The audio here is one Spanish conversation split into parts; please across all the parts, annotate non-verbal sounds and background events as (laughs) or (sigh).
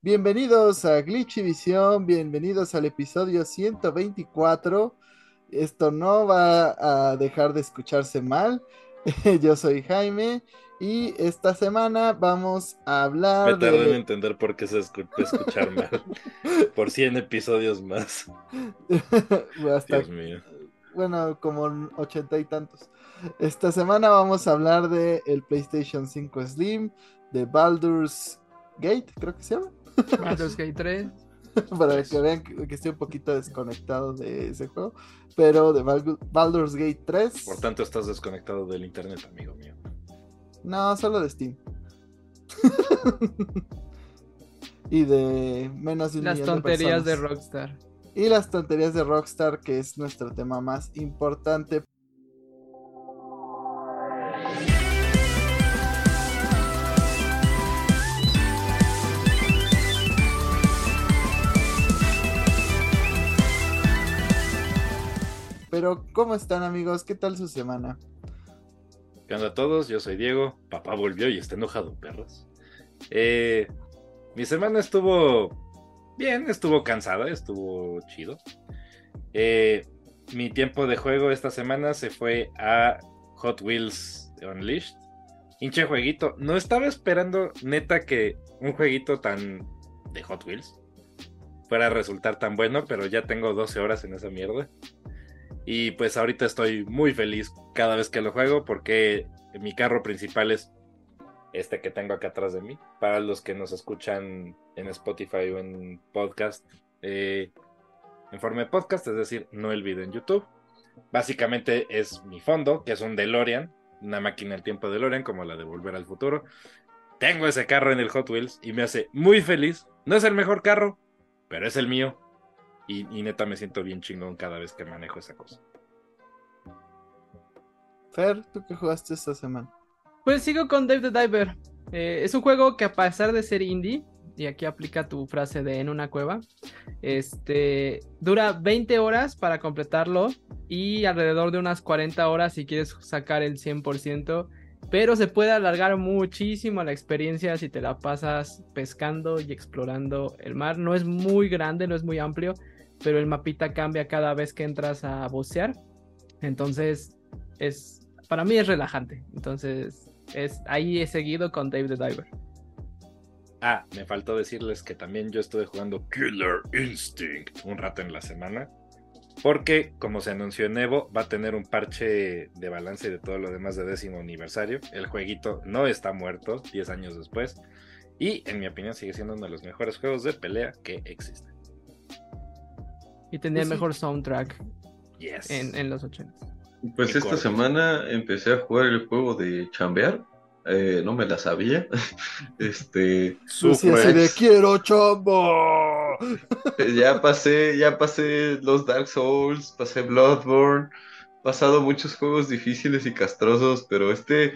Bienvenidos a Glitchy Visión, bienvenidos al episodio 124. Esto no va a dejar de escucharse mal. (laughs) Yo soy Jaime y esta semana vamos a hablar. Me tardé en entender por qué se escucha escuchar mal. (laughs) por 100 episodios más. (laughs) Dios mío. Bueno, como ochenta y tantos. Esta semana vamos a hablar de el PlayStation 5 Slim, de Baldur's Gate, creo que se llama. Baldur's Gate 3. Para que vean que, estoy un poquito desconectado de ese juego. Pero de Baldur's Gate 3. Por tanto, estás desconectado del internet, amigo mío. No, solo de Steam. (laughs) y de menos de un Las tonterías de, de Rockstar. Y las tonterías de Rockstar, que es nuestro tema más importante. Pero, ¿cómo están amigos? ¿Qué tal su semana? ¿Qué onda a todos? Yo soy Diego. Papá volvió y está enojado, perros. Eh, mi semana estuvo bien, estuvo cansada, estuvo chido. Eh, mi tiempo de juego esta semana se fue a Hot Wheels Unleashed. Hinche jueguito. No estaba esperando, neta, que un jueguito tan de Hot Wheels fuera a resultar tan bueno, pero ya tengo 12 horas en esa mierda. Y pues ahorita estoy muy feliz cada vez que lo juego porque mi carro principal es este que tengo acá atrás de mí. Para los que nos escuchan en Spotify o en podcast, eh, en forma de podcast, es decir, no el video en YouTube. Básicamente es mi fondo, que es un DeLorean, una máquina del tiempo DeLorean como la de Volver al Futuro. Tengo ese carro en el Hot Wheels y me hace muy feliz. No es el mejor carro, pero es el mío y, neta me siento bien chingón cada vez que manejo esa cosa. Fer, ¿tú qué jugaste esta semana? Pues sigo con Dave the Diver. Eh, es un juego que a pesar de ser indie, y aquí aplica tu frase de en una cueva, este, dura 20 horas para completarlo y alrededor de unas 40 horas si quieres sacar el 100%, pero se puede alargar muchísimo la experiencia si te la pasas pescando y explorando el mar. No es muy grande, no es muy amplio, pero el mapita cambia cada vez que entras a bucear. Entonces, es para mí es relajante. Entonces, es ahí he seguido con Dave the Diver. Ah, me faltó decirles que también yo estuve jugando Killer Instinct un rato en la semana. Porque, como se anunció en Evo, va a tener un parche de balance y de todo lo demás de décimo aniversario. El jueguito no está muerto 10 años después. Y, en mi opinión, sigue siendo uno de los mejores juegos de pelea que existen. Y tenía el pues mejor soundtrack en, los 80. Pues esta semana empecé a jugar el juego de chambear. Eh, no me la sabía. (laughs) este. Super. de quiero chambo. ya pasé, ya pasé los Dark Souls, pasé Bloodborne, pasado muchos juegos difíciles y castrosos, pero este.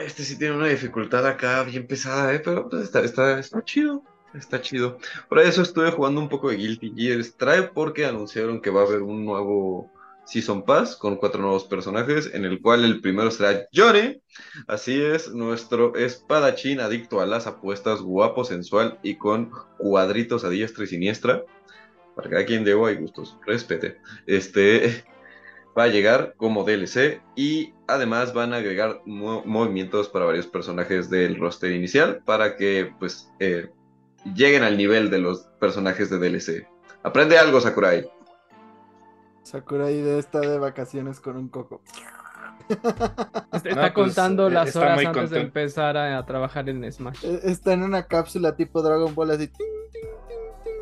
Este sí tiene una dificultad acá bien pesada, ¿eh? pero pues, está, está, está chido. Está chido. Por eso estuve jugando un poco de Guilty Gear Strive porque anunciaron que va a haber un nuevo Season Pass con cuatro nuevos personajes, en el cual el primero será Johnny. Así es, nuestro espadachín adicto a las apuestas, guapo, sensual y con cuadritos a diestra y siniestra. Para cada quien debo hay gustos, respete. Este va a llegar como DLC y además van a agregar movimientos para varios personajes del roster inicial para que pues eh, lleguen al nivel de los personajes de DLC. Aprende algo, Sakurai. Sakurai de estar de vacaciones con un coco. Está, pues, contando las horas antes de empezar a, trabajar en Smash. E, está en una cápsula tipo Dragon Ball así.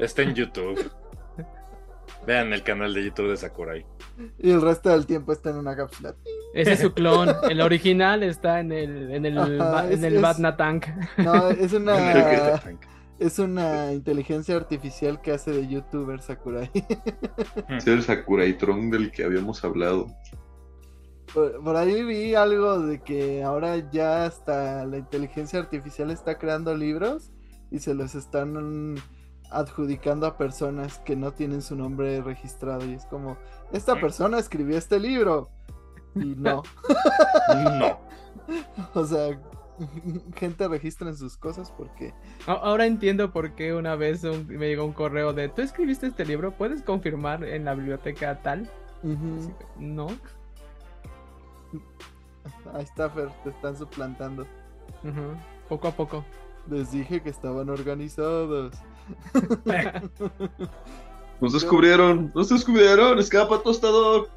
Está en YouTube. Vean el canal de YouTube de Sakurai. Y el resto del tiempo está en una cápsula. Ese es su clon. (laughs) El original está en el, en el, en el Batna Tank. No, es una. (laughs) Es una inteligencia artificial que hace de youtuber Sakurai. Es el Sakurai Tron del que habíamos hablado. Por, ahí vi algo de que ahora ya hasta la inteligencia artificial está creando libros y se los están adjudicando a personas que no tienen su nombre registrado. Y es como, esta persona escribió este libro. Y no. (laughs) no. o sea, (laughs) gente registren sus cosas porque Ahora entiendo por qué una vez un- me llegó un correo de ¿Tú escribiste este libro? ¿Puedes confirmar en la biblioteca tal? No. ahí está Fer, te están suplantando. Poco a poco. Les dije que estaban organizados. (laughs) (laughs) Nos descubrieron, nos descubrieron, escapa tostador.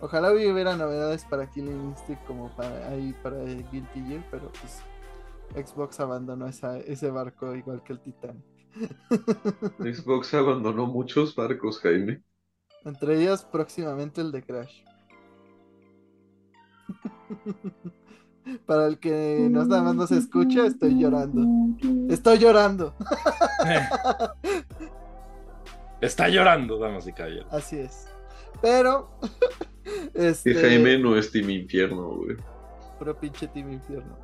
Ojalá hubiera novedades para Killing Instinct como para ahí para Guilty Gear, pero pues Xbox abandonó esa, ese barco igual que el Titán. (laughs) Xbox abandonó muchos barcos, Jaime. Entre ellos próximamente el de Crash. (laughs) Para el que no nada más nos escucha, estoy llorando. Estoy llorando. (laughs) Está llorando, damas y caballeros. Así es. Pero Y este Jaime no es Team Infierno, güey. puro pinche Team Infierno.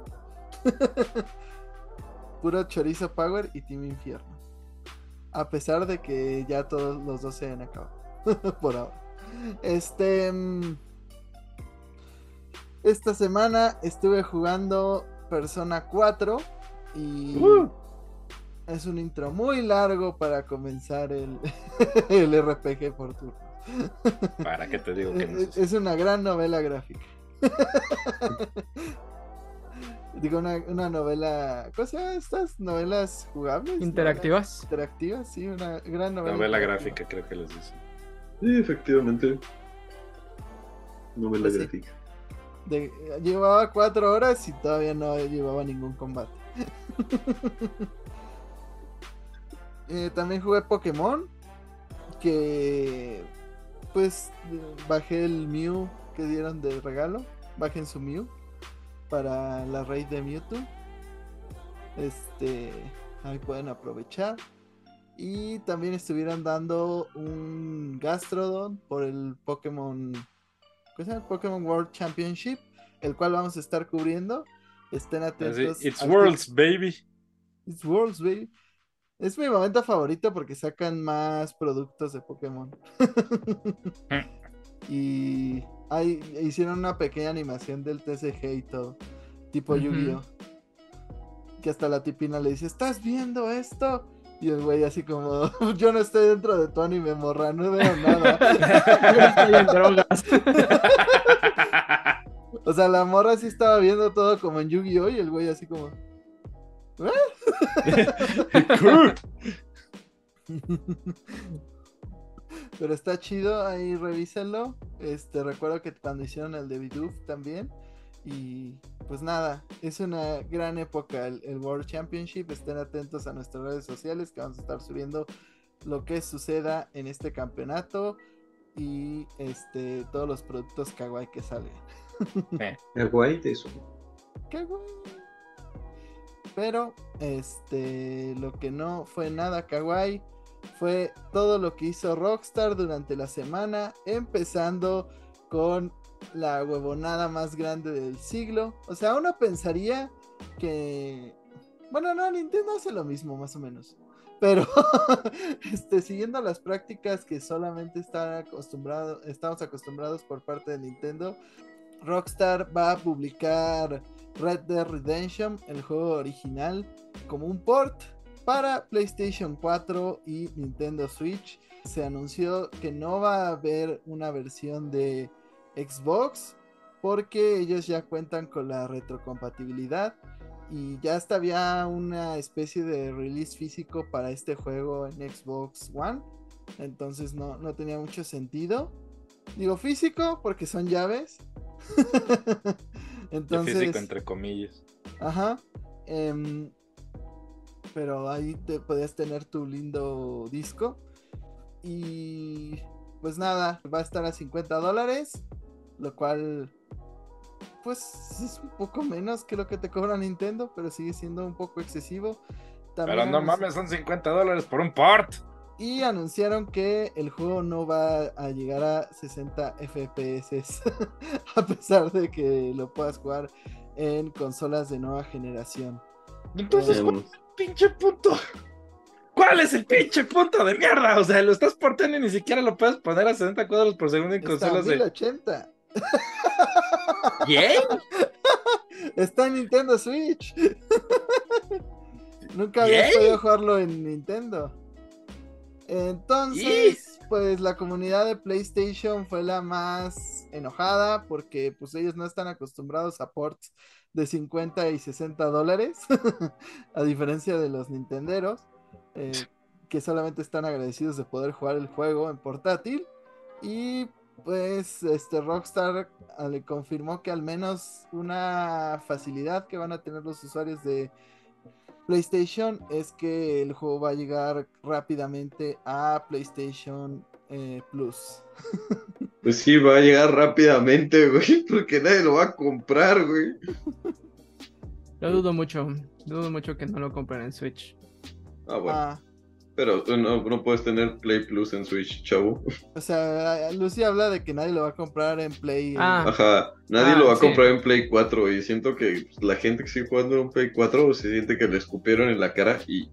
(laughs) Puro chorizo power y Team Infierno. A pesar de que ya todos los dos se han acabado. (laughs) Por ahora. Este. mm, Esta semana estuve jugando Persona 4 y Uh. es un intro muy largo para comenzar el, (laughs) el RPG por turno. ¿Para qué te digo que no? Es, es una gran novela gráfica. (laughs) Digo, una, una novela. ¿Cómo se llama estas novelas jugables? Interactivas. Interactivas, sí, una gran novela. Novela gráfica, creo que les dicen. Sí, efectivamente. Novela Pues sí. gráfica. De- llevaba cuatro horas y todavía no llevaba ningún combate. (laughs) Eh, también jugué Pokémon. Que pues eh, bajé el Mew que dieron de regalo. Bajen su Mew para la raid de Mewtwo. Este ahí pueden aprovechar. Y también estuvieron dando un Gastrodon por el Pokémon. ¿Qué se llama? Pokémon World Championship. El cual vamos a estar cubriendo. Estén atentos. It's Worlds, baby. It's Worlds, baby. Es mi momento favorito porque sacan más productos de Pokémon. (laughs) y hay, hicieron una pequeña animación del TCG y todo. Tipo. Yu-Gi-Oh! Que hasta la tipina le dice, ¿estás viendo esto? Y el güey así como, (laughs) yo no estoy dentro de tu anime, morra, no veo nada. (laughs) Yo estoy en drogas. o sea, la morra sí estaba viendo todo como en Yu-Gi-Oh! Y el güey así como... (laughs) Pero está chido, ahí revísenlo. Este, recuerdo que cuando hicieron el de Bidoof también. Y pues nada, es una gran época el, el World Championship. Estén atentos a nuestras redes sociales que vamos a estar subiendo lo que suceda en este campeonato y este todos los productos kawaii que salen. Guay de eso. ¡Qué guay! Pero, este, lo que no fue nada kawaii fue todo lo que hizo Rockstar durante la semana, empezando con la huevonada más grande del siglo. O sea, uno pensaría que... Bueno, no, Nintendo hace lo mismo, más o menos. Pero, (laughs) este, siguiendo las prácticas que solamente están acostumbrado, estamos acostumbrados por parte de Nintendo, Rockstar va a publicar Red Dead Redemption, el juego original, como un port para PlayStation 4 y Nintendo Switch. Se anunció que no va a haber una versión de Xbox porque ellos ya cuentan con la retrocompatibilidad y ya hasta había una especie de release físico para este juego en Xbox One. Entonces no, no tenía mucho sentido. Digo físico porque son llaves. (laughs) De Entonces, físico, entre comillas. Ajá. em, pero ahí te podías tener tu lindo disco. Y pues nada, va a estar a 50 dólares. Lo cual, pues es un poco menos que lo que te cobra Nintendo, pero sigue siendo un poco excesivo. También Pero no mames, son 50 dólares por un port. Y anunciaron que el juego no va a llegar a 60 FPS, (laughs) a pesar de que lo puedas jugar en consolas de nueva generación. Entonces, ¿cuál es el pinche punto? ¿Cuál es el pinche punto de mierda? O sea, lo estás portando y ni siquiera lo puedes poner a 60 cuadros por segundo en Está consolas de. 1080. ¿Bien? (laughs) Está en Nintendo Switch. (laughs) Nunca había podido jugarlo en Nintendo. Entonces, pues la comunidad de PlayStation fue la más enojada porque pues ellos no están acostumbrados a ports de 50 y 60 dólares, (laughs) a diferencia de los Nintenderos, eh, que solamente están agradecidos de poder jugar el juego en portátil. Y pues este Rockstar ah, le confirmó que al menos una facilidad que van a tener los usuarios de PlayStation es que el juego va a llegar rápidamente a PlayStation eh, Plus. (laughs) Pues sí, va a llegar rápidamente, güey, porque nadie lo va a comprar, güey. Lo dudo mucho. Dudo mucho que no lo compren en Switch. Ah, bueno. Ah, Pero no, no puedes tener Play Plus en Switch, chavo. o sea, Lucy habla de que nadie lo va a comprar en Play. Ah. Ajá, nadie Ah, lo va a sí. comprar en Play 4 y siento que la gente que sigue jugando en Play 4 se siente que le escupieron en la cara y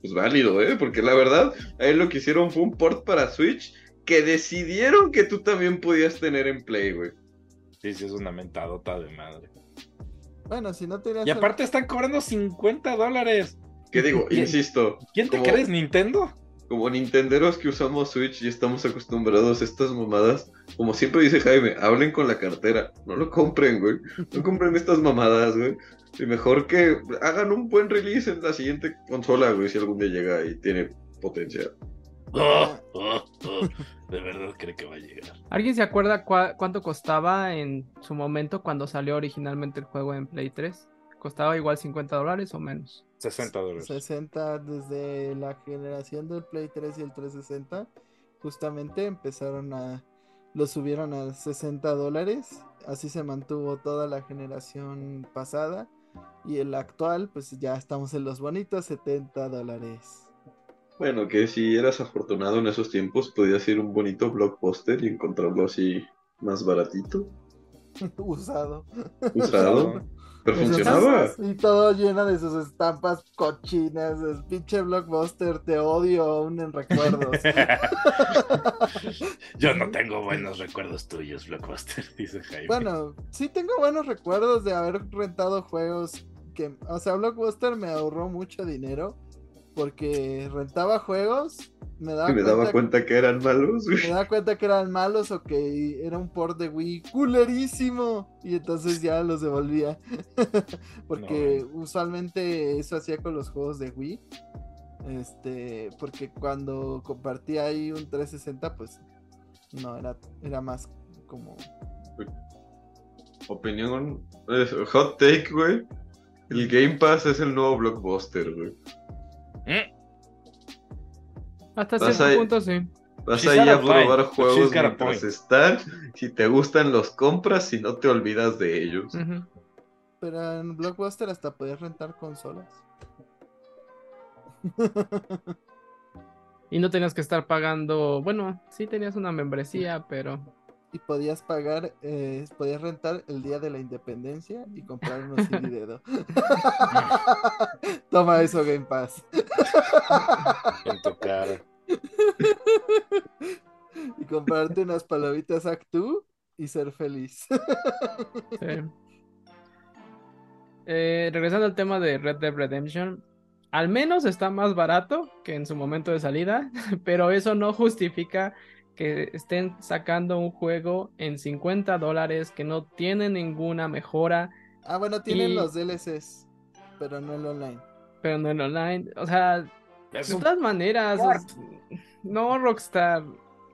pues válido, ¿eh? Porque la verdad, ahí lo que hicieron fue un port para Switch que decidieron que tú también podías tener en Play, güey. Sí, sí, es una mentadota de madre. Bueno, si no tenías. Y aparte están cobrando 50 dólares. Que digo, insisto, ¿Quién te Como- crees, Nintendo? como nintenderos que usamos Switch y estamos acostumbrados a estas mamadas, como siempre dice Jaime, hablen con la cartera, no lo compren, güey, no compren estas mamadas, güey. Y mejor que hagan un buen release en la siguiente consola, güey, si algún día llega y tiene potencia. Oh, oh, oh. De verdad cree que va a llegar. ¿Alguien se acuerda cuánto costaba en su momento cuando salió originalmente el juego en Play 3? ¿Costaba igual 50 dólares o menos? 60 dólares. 60 desde la generación del Play 3 y el 360. Justamente empezaron a. Lo subieron a 60 dólares. Así se mantuvo toda la generación pasada. Y el actual, pues ya estamos en los bonitos 70 dólares. Bueno, que si eras afortunado en esos tiempos, podías ir a un bonito blockbuster y encontrarlo así más baratito, (laughs) Usado. usado. Pero funcionaba. Y todo lleno de sus estampas cochinas. El pinche blockbuster, te odio aún en recuerdos. (laughs) Yo no tengo (laughs) buenos recuerdos tuyos, Blockbuster, (laughs) dice Jaime. Bueno, sí tengo buenos recuerdos de haber rentado juegos que, o sea, Blockbuster me ahorró mucho dinero porque rentaba juegos, me daba, Y me cuenta, daba cuenta que eran malos, me güey. daba cuenta que eran malos o que era un port de Wii culerísimo y entonces ya los devolvía (laughs) porque usualmente eso hacía con los juegos de Wii. Este, porque cuando compartía ahí un 360, pues no era, era más como Opinión, hot take, güey. El Game Pass es el nuevo blockbuster, güey. Mm, Hasta cierto a- punto sí. Vas She's ahí a point, probar juegos mientras están. Si te gustan, los compras. Si no, te olvidas de ellos. Pero en Blockbuster hasta podías rentar consolas. Y no tenías que estar pagando, bueno, sí tenías una membresía, pero y podías pagar, eh, podías rentar el día de la independencia y comprar unos (laughs) CD dedo. (laughs) Toma eso, Game Pass. (laughs) en tu cara. y comprarte unas palomitas Actu y ser feliz. sí. Eh, regresando al tema de Red Dead Redemption, al menos está más barato que en su momento de salida, pero eso no justifica que estén sacando un juego en 50 dólares que no tiene ninguna mejora, ah, bueno, tienen Y- los DLCs, pero no el online. pero no en online. O sea, Es De un todas maneras, es- no, Rockstar.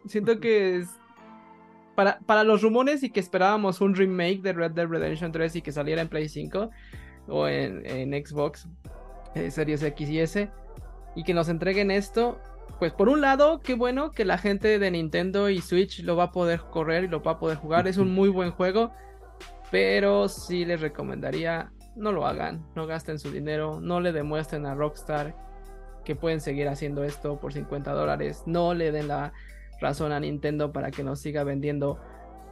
Siento que es. Para, para los rumores y que esperábamos un remake de Red Dead Redemption 3 y que saliera en Play 5 o en, en Xbox eh, Series X y S y que nos entreguen esto, pues por un lado, qué bueno que la gente de Nintendo y Switch lo va a poder correr y lo va a poder jugar. Es un muy buen juego, pero sí les recomendaría no lo hagan, no gasten su dinero, no le demuestren a Rockstar que pueden seguir haciendo esto por 50 dólares. No le den la razón a Nintendo para que nos siga vendiendo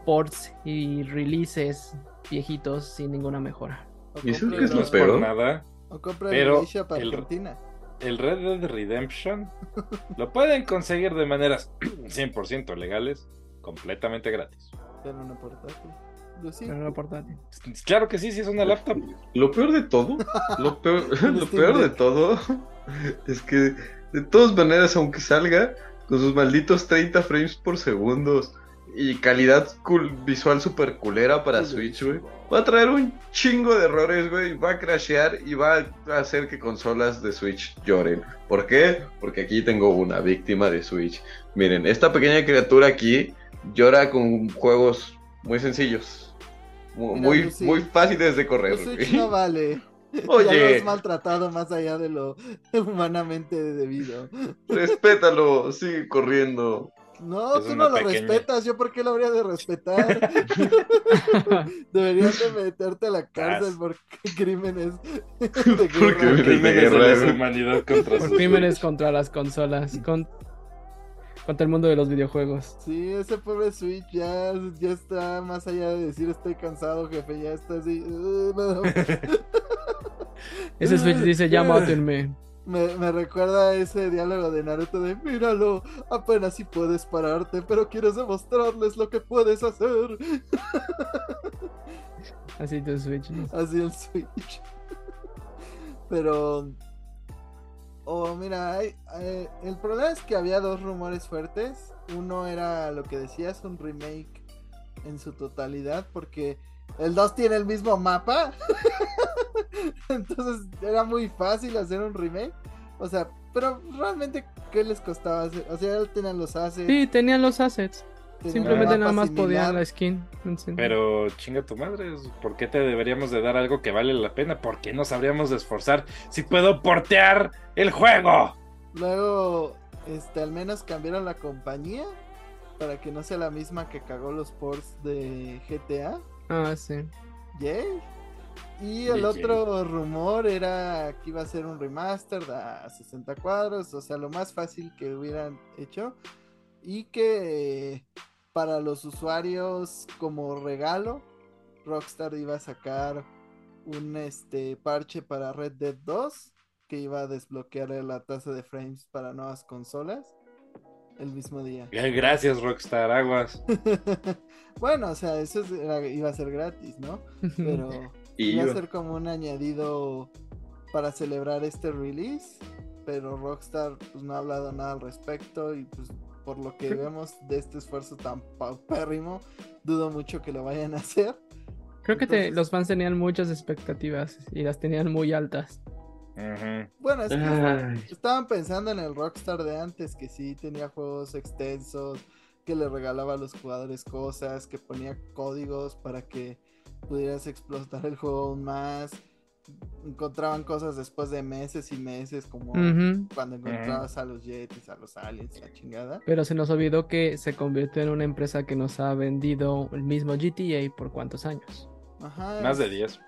ports y releases viejitos sin ninguna mejora. O ¿Y eso es lo peor? nada. O compra Pero el el- Argentina. El Red Dead Redemption lo pueden conseguir de maneras (clears throat) 100% legales, completamente gratis. Portátil. Portátil. Claro que sí, sí es una laptop. Lo peor de todo, (laughs) lo peor, El lo peor de todo (laughs) es que de todas maneras, aunque salga con sus malditos 30 frames por segundo y calidad cool- visual super culera para Switch, güey, va a traer un chingo de errores, güey, va a crashear y va a hacer que consolas de Switch lloren. ¿Por qué? Porque aquí tengo una víctima de Switch. Miren, esta pequeña criatura aquí llora con juegos muy sencillos. Mira, Muy, muy fáciles de correr. Switch no vale. (laughs) Ya lo Oye, has maltratado más allá de lo (laughs) humanamente debido. respétalo, sigue corriendo. No, Es tú no lo pequeña- respetas. ¿Yo por qué lo habría de respetar? (laughs) (laughs) Deberías de meterte a la cárcel por (laughs) crímenes de Por guerra. crímenes de Crímenes de guerra, la güey. humanidad contra Por crímenes contra las consolas. Con... Contra el mundo de los videojuegos. Sí, ese pobre Switch ya, ya está más allá de decir estoy cansado, jefe. Ya está así. "Uh, Ese Switch dice, ya mátenme. Me, me recuerda a ese diálogo de Naruto de míralo, apenas si puedes pararte, pero quieres demostrarles lo que puedes hacer. (laughs) Así tu Switch. ¿no? Así el Switch. Pero. Oh, mira, hay- eh, el problema es que había dos rumores fuertes. Uno era lo que decías, un remake en su totalidad, porque el 2 tiene el mismo mapa. (laughs) (laughs) Entonces era muy fácil hacer un remake. O sea, pero realmente, ¿qué les costaba hacer? O sea, tenían los assets. Sí, tenían los assets. tenían Simplemente nada más podían la skin. Pero chinga tu madre, ¿por qué te deberíamos de dar algo que vale la pena? ¿Por qué nos habríamos de esforzar si puedo portear el juego? Luego, este, al menos cambiaron la compañía para que no sea la misma que cagó los ports de GTA. Ah, sí. Yay. Y el otro rumor era que iba a ser un remaster a 60 cuadros, o sea, lo más fácil que hubieran hecho. Y que para los usuarios como regalo, Rockstar iba a sacar un este parche para Red Dead 2 que iba a desbloquear la tasa de frames para nuevas consolas el mismo día. Gracias, Rockstar Aguas. (laughs) bueno, o sea, eso era- iba a ser gratis, ¿no? (laughs) Pero Y iba a iba. ser como un añadido para celebrar este release. Pero Rockstar pues no ha hablado nada al respecto y pues por lo que vemos de este esfuerzo tan paupérrimo, dudo mucho que lo vayan a hacer. Creo que te- los fans tenían muchas expectativas y las tenían muy altas. Bueno, es que Ay, estaban pensando en el Rockstar de antes, que sí tenía juegos extensos, que le regalaba a los jugadores cosas, que ponía códigos para que pudieras explotar el juego aún más. Encontraban cosas después de meses y meses, como cuando encontrabas a los Yetis, a los aliens, la chingada. Pero se nos olvidó que se convirtió en una empresa que nos ha vendido el mismo GTA por cuántos años. Ajá, Más de es- 10.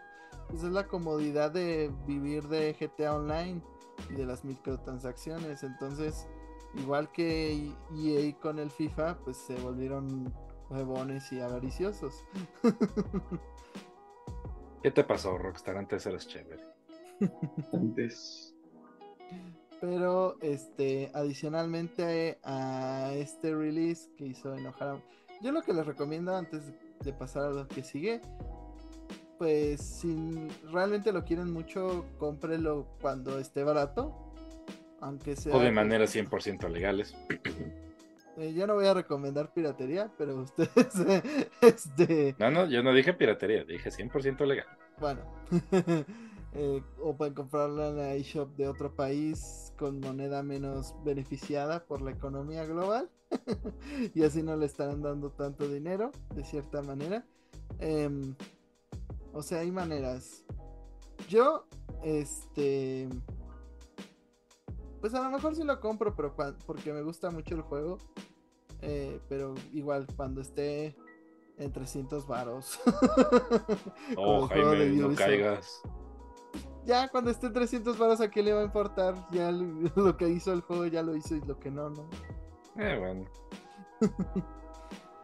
Pues es la comodidad de vivir de GTA Online y de las microtransacciones. Entonces, igual que EA con el FIFA, pues se volvieron huevones y avariciosos. ¿Qué te pasó, Rockstar? Antes eras chévere. antes. Pero, este, adicionalmente a este release que hizo enojar a... Yo lo que les recomiendo antes de pasar a lo que sigue, pues si realmente lo quieren mucho, cómprelo cuando esté barato. Aunque sea... O de maneras 100% legales. (clears throat) Eh, yo no voy a recomendar piratería, pero ustedes, (laughs) este, No, no, yo no dije piratería, dije 100% legal. bueno, (laughs) eh, o pueden comprarla en la eShop de otro país con moneda menos beneficiada por la economía global (laughs) y así no le estarán dando tanto dinero, de cierta manera. Em, o sea, hay maneras. Yo, este, pues a lo mejor sí lo compro, pero porque me gusta mucho el juego. Eh, pero igual cuando esté en 300 varos. (laughs) Oh, Jaime, no caigas. Ya cuando esté en 300 varos a qué le va a importar. Ya lo, (laughs) lo que hizo el juego ya lo hizo y lo que no, no. Eh, bueno. (laughs)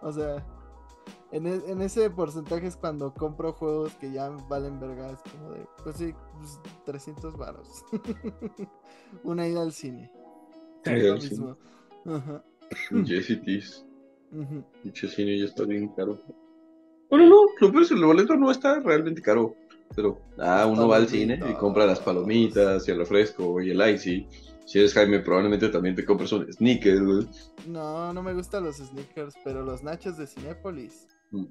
O sea, en, e- en ese porcentaje es cuando compro juegos que ya valen verga. Es como de, pues sí, pues, 300 varos. Una ida al cine. Sí, Es lo mismo. Ajá, Ujú. Pinche cine ya está bien caro. Bueno, no, lo peor es que el boleto no está realmente caro. Pero, ah, uno va al cine y compra las palomitas y el refresco y el icy. Si eres Jaime, probablemente también te compres un sneaker, güey. No, no me gustan los sneakers, pero los nachos de Cinépolis, Mm.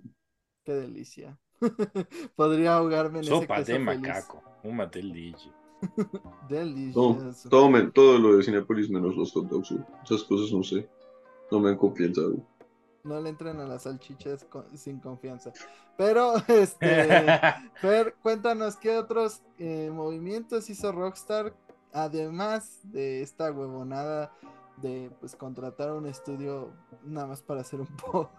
qué delicia. (laughs) Podría ahogarme en Sopa ese de queso feliz. macaco. Un matel DJ. (laughs) Todo, Delicioso. todo, me- todo lo de Cinepolis menos los hot dogs, güey. Esas cosas no sé. No me confianza, güey. No le entren a las salchichas con- sin confianza. Pero, (laughs) este, (laughs) Fer, cuéntanos qué otros eh, movimientos hizo Rockstar, además de esta huevonada de pues contratar un estudio nada más para hacer un (laughs) port.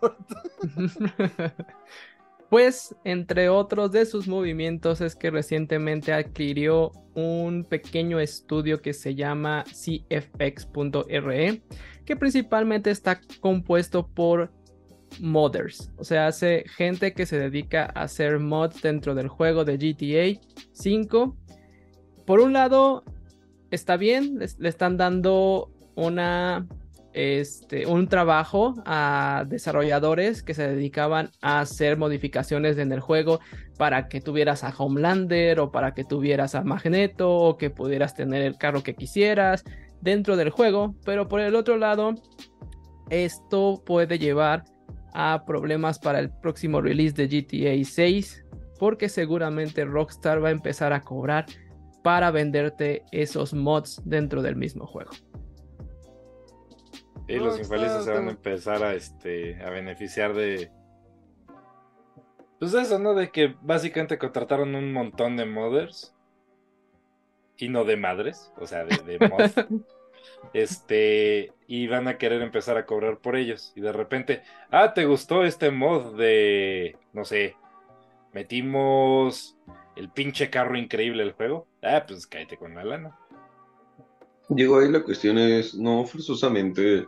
Pues, entre otros de sus movimientos, es que recientemente adquirió un pequeño estudio que se llama CFX.re, que principalmente está compuesto por modders, o sea, hace gente que se dedica a hacer mods dentro del juego de GTA 5. Por un lado, está bien, le están dando una este, un trabajo a desarrolladores que se dedicaban a hacer modificaciones en el juego para que tuvieras a Homelander o para que tuvieras a Magneto o que pudieras tener el carro que quisieras dentro del juego. Pero por el otro lado, esto puede llevar a problemas para el próximo release de GTA 6 porque seguramente Rockstar va a empezar a cobrar para venderte esos mods dentro del mismo juego. Y los infelices se van a empezar a este a beneficiar de. Pues eso, ¿no? De que básicamente contrataron un montón de modders. Y no de madres. O sea, de, de mod. (laughs) Este. Y van a querer empezar a cobrar por ellos. Y de repente. Ah, ¿te gustó este mod de. No sé. Metimos el pinche carro increíble del juego? Ah, pues cállate con la lana. Digo, ahí la cuestión es, no forzosamente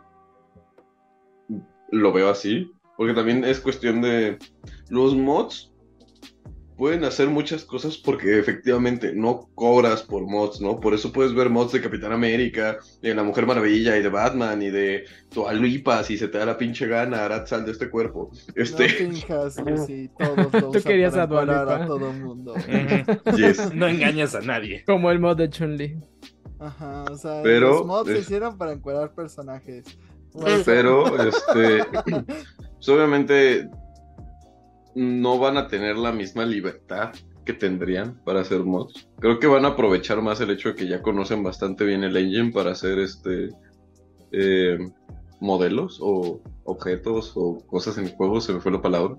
lo veo así, porque también es cuestión de los mods pueden hacer muchas cosas porque efectivamente no cobras por mods, ¿no? Por eso puedes ver mods de Capitán América, de la Mujer Maravilla y de Batman y de Tualuipa si se te da la pinche gana, Arad, sal de este cuerpo. No Este, finjas, Lucy, todos (laughs) lo Tú querías a a todo el mundo. (laughs) yes. No engañas a nadie. Como el mod de Chun-Li. Ajá, o sea, Pero, los mods se hicieron para encuadrar personajes. Bueno, Pero, este, (laughs) pues obviamente no van a tener la misma libertad que tendrían para hacer mods. Creo que van a aprovechar más el hecho de que ya conocen bastante bien el engine para hacer este eh, modelos o objetos o cosas en el juego, se me fue la palabra.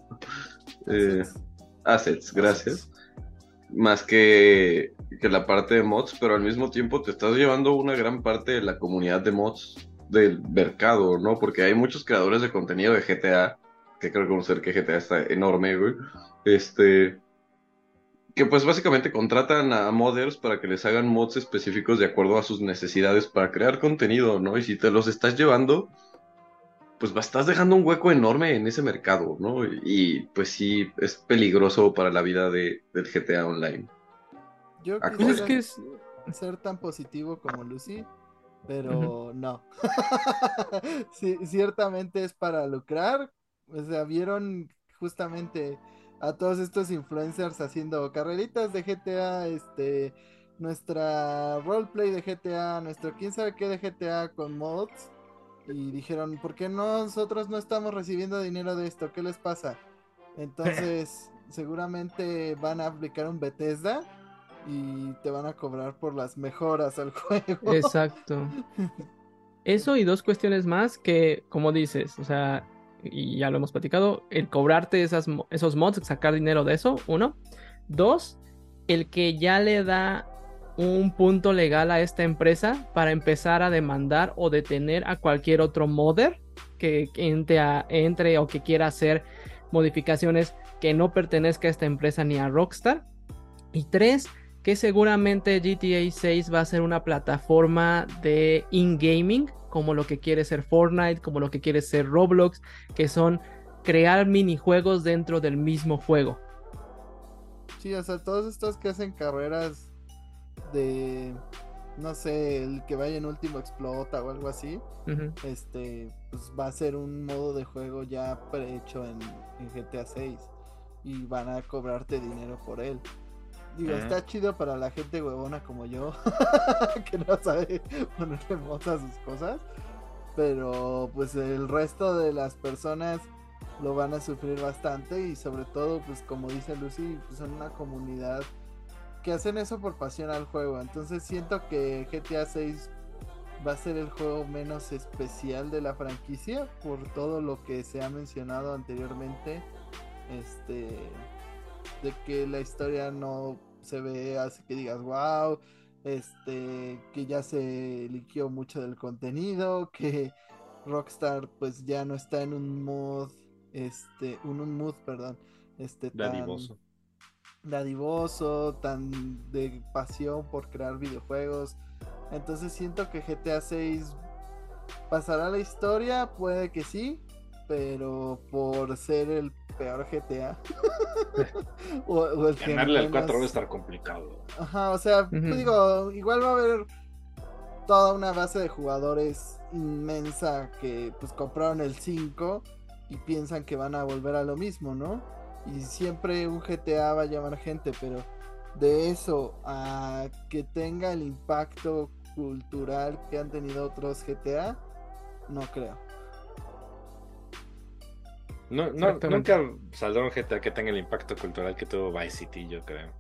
Eh, assets, gracias. Más que, que la parte de mods, pero al mismo tiempo te estás llevando una gran parte de la comunidad de mods del mercado, ¿no? Porque hay muchos creadores de contenido de GTA, que creo que conocer que GTA está enorme, güey. Este, que pues básicamente contratan a modders para que les hagan mods específicos de acuerdo a sus necesidades para crear contenido, ¿no? Y si te los estás llevando, pues estás dejando un hueco enorme en ese mercado, ¿no? Y pues sí, es peligroso para la vida de, del GTA Online. yo Ah, es quisiera que es, ser tan positivo como Lucy, pero no. (laughs) Sí, ciertamente es para lucrar. O sea, vieron justamente a todos estos influencers haciendo carreritas de GTA, este, nuestra roleplay de GTA, nuestro quién sabe qué de GTA con mods. Y dijeron, ¿por qué nosotros no estamos recibiendo dinero de esto? ¿Qué les pasa? Entonces, (laughs) seguramente van a aplicar un Bethesda y te van a cobrar por las mejoras al (laughs) juego. exacto. (laughs) Eso y dos cuestiones más que, como dices, o sea, y ya lo hemos platicado, el cobrarte esos mods, sacar dinero de eso, uno. Dos, el que ya le da un punto legal a esta empresa para empezar a demandar o detener a cualquier otro modder que, entre, entre o que quiera hacer modificaciones que no pertenezca a esta empresa ni a Rockstar. Y tres, que seguramente GTA 6 va a ser una plataforma de in-gaming, como lo que quiere ser Fortnite, como lo que quiere ser Roblox, que son crear minijuegos dentro del mismo juego. Sí, o sea, todos estos que hacen carreras de, no sé, el que vaya en último explota o algo así, este, pues va a ser un modo de juego ya prehecho en, en GTA 6. y van a cobrarte dinero por él. Digo, está chido para la gente huevona como yo, (laughs) que no sabe ponerle mods a sus cosas, pero pues el resto de las personas lo van a sufrir bastante y sobre todo, pues como dice Lucy, pues son una comunidad que hacen eso por pasión al juego. Entonces siento que GTA 6 va a ser el juego menos especial de la franquicia por todo lo que se ha mencionado anteriormente. Este de que la historia no se ve así que digas wow, este que ya se liqueó mucho del contenido, que Rockstar pues ya no está en un mood este un, un mood, perdón, este tan- Dadivoso. dadivoso, tan de pasión por crear videojuegos. Entonces siento que GTA 6 pasará a la historia, puede que sí, pero por ser el peor GTA. (laughs) o, o el que Ganarle al menos- 4 va a estar complicado. Ajá, o sea, pues Ujú. digo, igual va a haber toda una base de jugadores inmensa que pues compraron el 5 y piensan que van a volver a lo mismo, ¿no? Y siempre un GTA va a llamar gente, pero de eso a que tenga el impacto cultural que han tenido otros GTA, no creo. No, nunca saldrá un GTA que tenga el impacto cultural que tuvo Vice City, yo creo.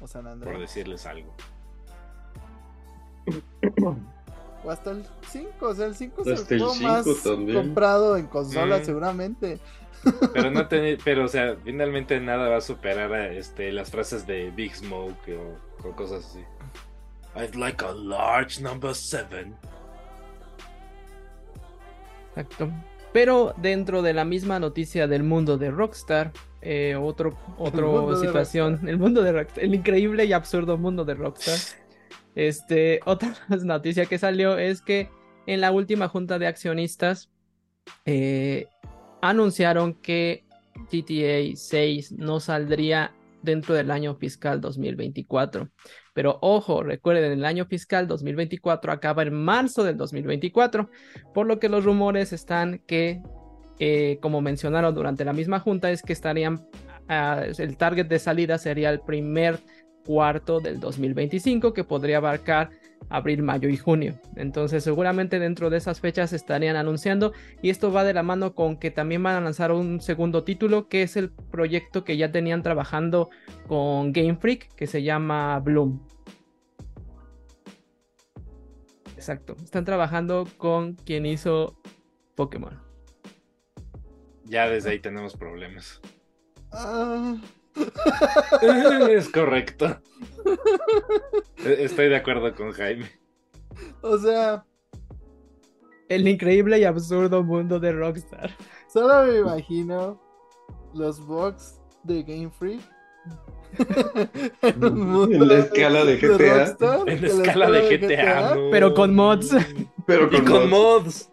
O San Por Andreas. decirles algo. O hasta el 5, o sea, el 5 es el Hasta el juego 5 más también. comprado en consola Mm. seguramente. Pero no (laughs) ten- pero o sea, finalmente nada va a superar a, este, las frases de Big Smoke o, o cosas así. I'd like a large number seven. Exacto. Pero dentro de la misma noticia del mundo de Rockstar, eh, otro, de situación, el mundo de Rockstar, el increíble y absurdo mundo de Rockstar. Este, (laughs) otra noticia que salió es que en la última junta de accionistas eh, anunciaron que GTA 6 no saldría dentro del año fiscal 2024. Pero ojo, recuerden, el año fiscal 2024 acaba en marzo del 2024, por lo que los rumores están que, eh, como mencionaron durante la misma junta, es que estarían, ah, el target de salida sería el primer cuarto del 2025, que podría abarcar abril, mayo y junio. Entonces, seguramente dentro de esas fechas estarían anunciando, y esto va de la mano con que también van a lanzar un segundo título, que es el proyecto que ya tenían trabajando con Game Freak, que se llama Bloom. Exacto, están trabajando con quien hizo Pokémon. Ya desde ahí tenemos problemas. Ah, (laughs) es correcto. E- Estoy de acuerdo con Jaime. o sea, El increíble y absurdo mundo de Rockstar. solo me imagino los bugs de Game Freak. en un (laughs) mundo En la escala de GTA. Rockstar, En la escala de GTA, no. Pero con mods. Pero Y con, con mods mods.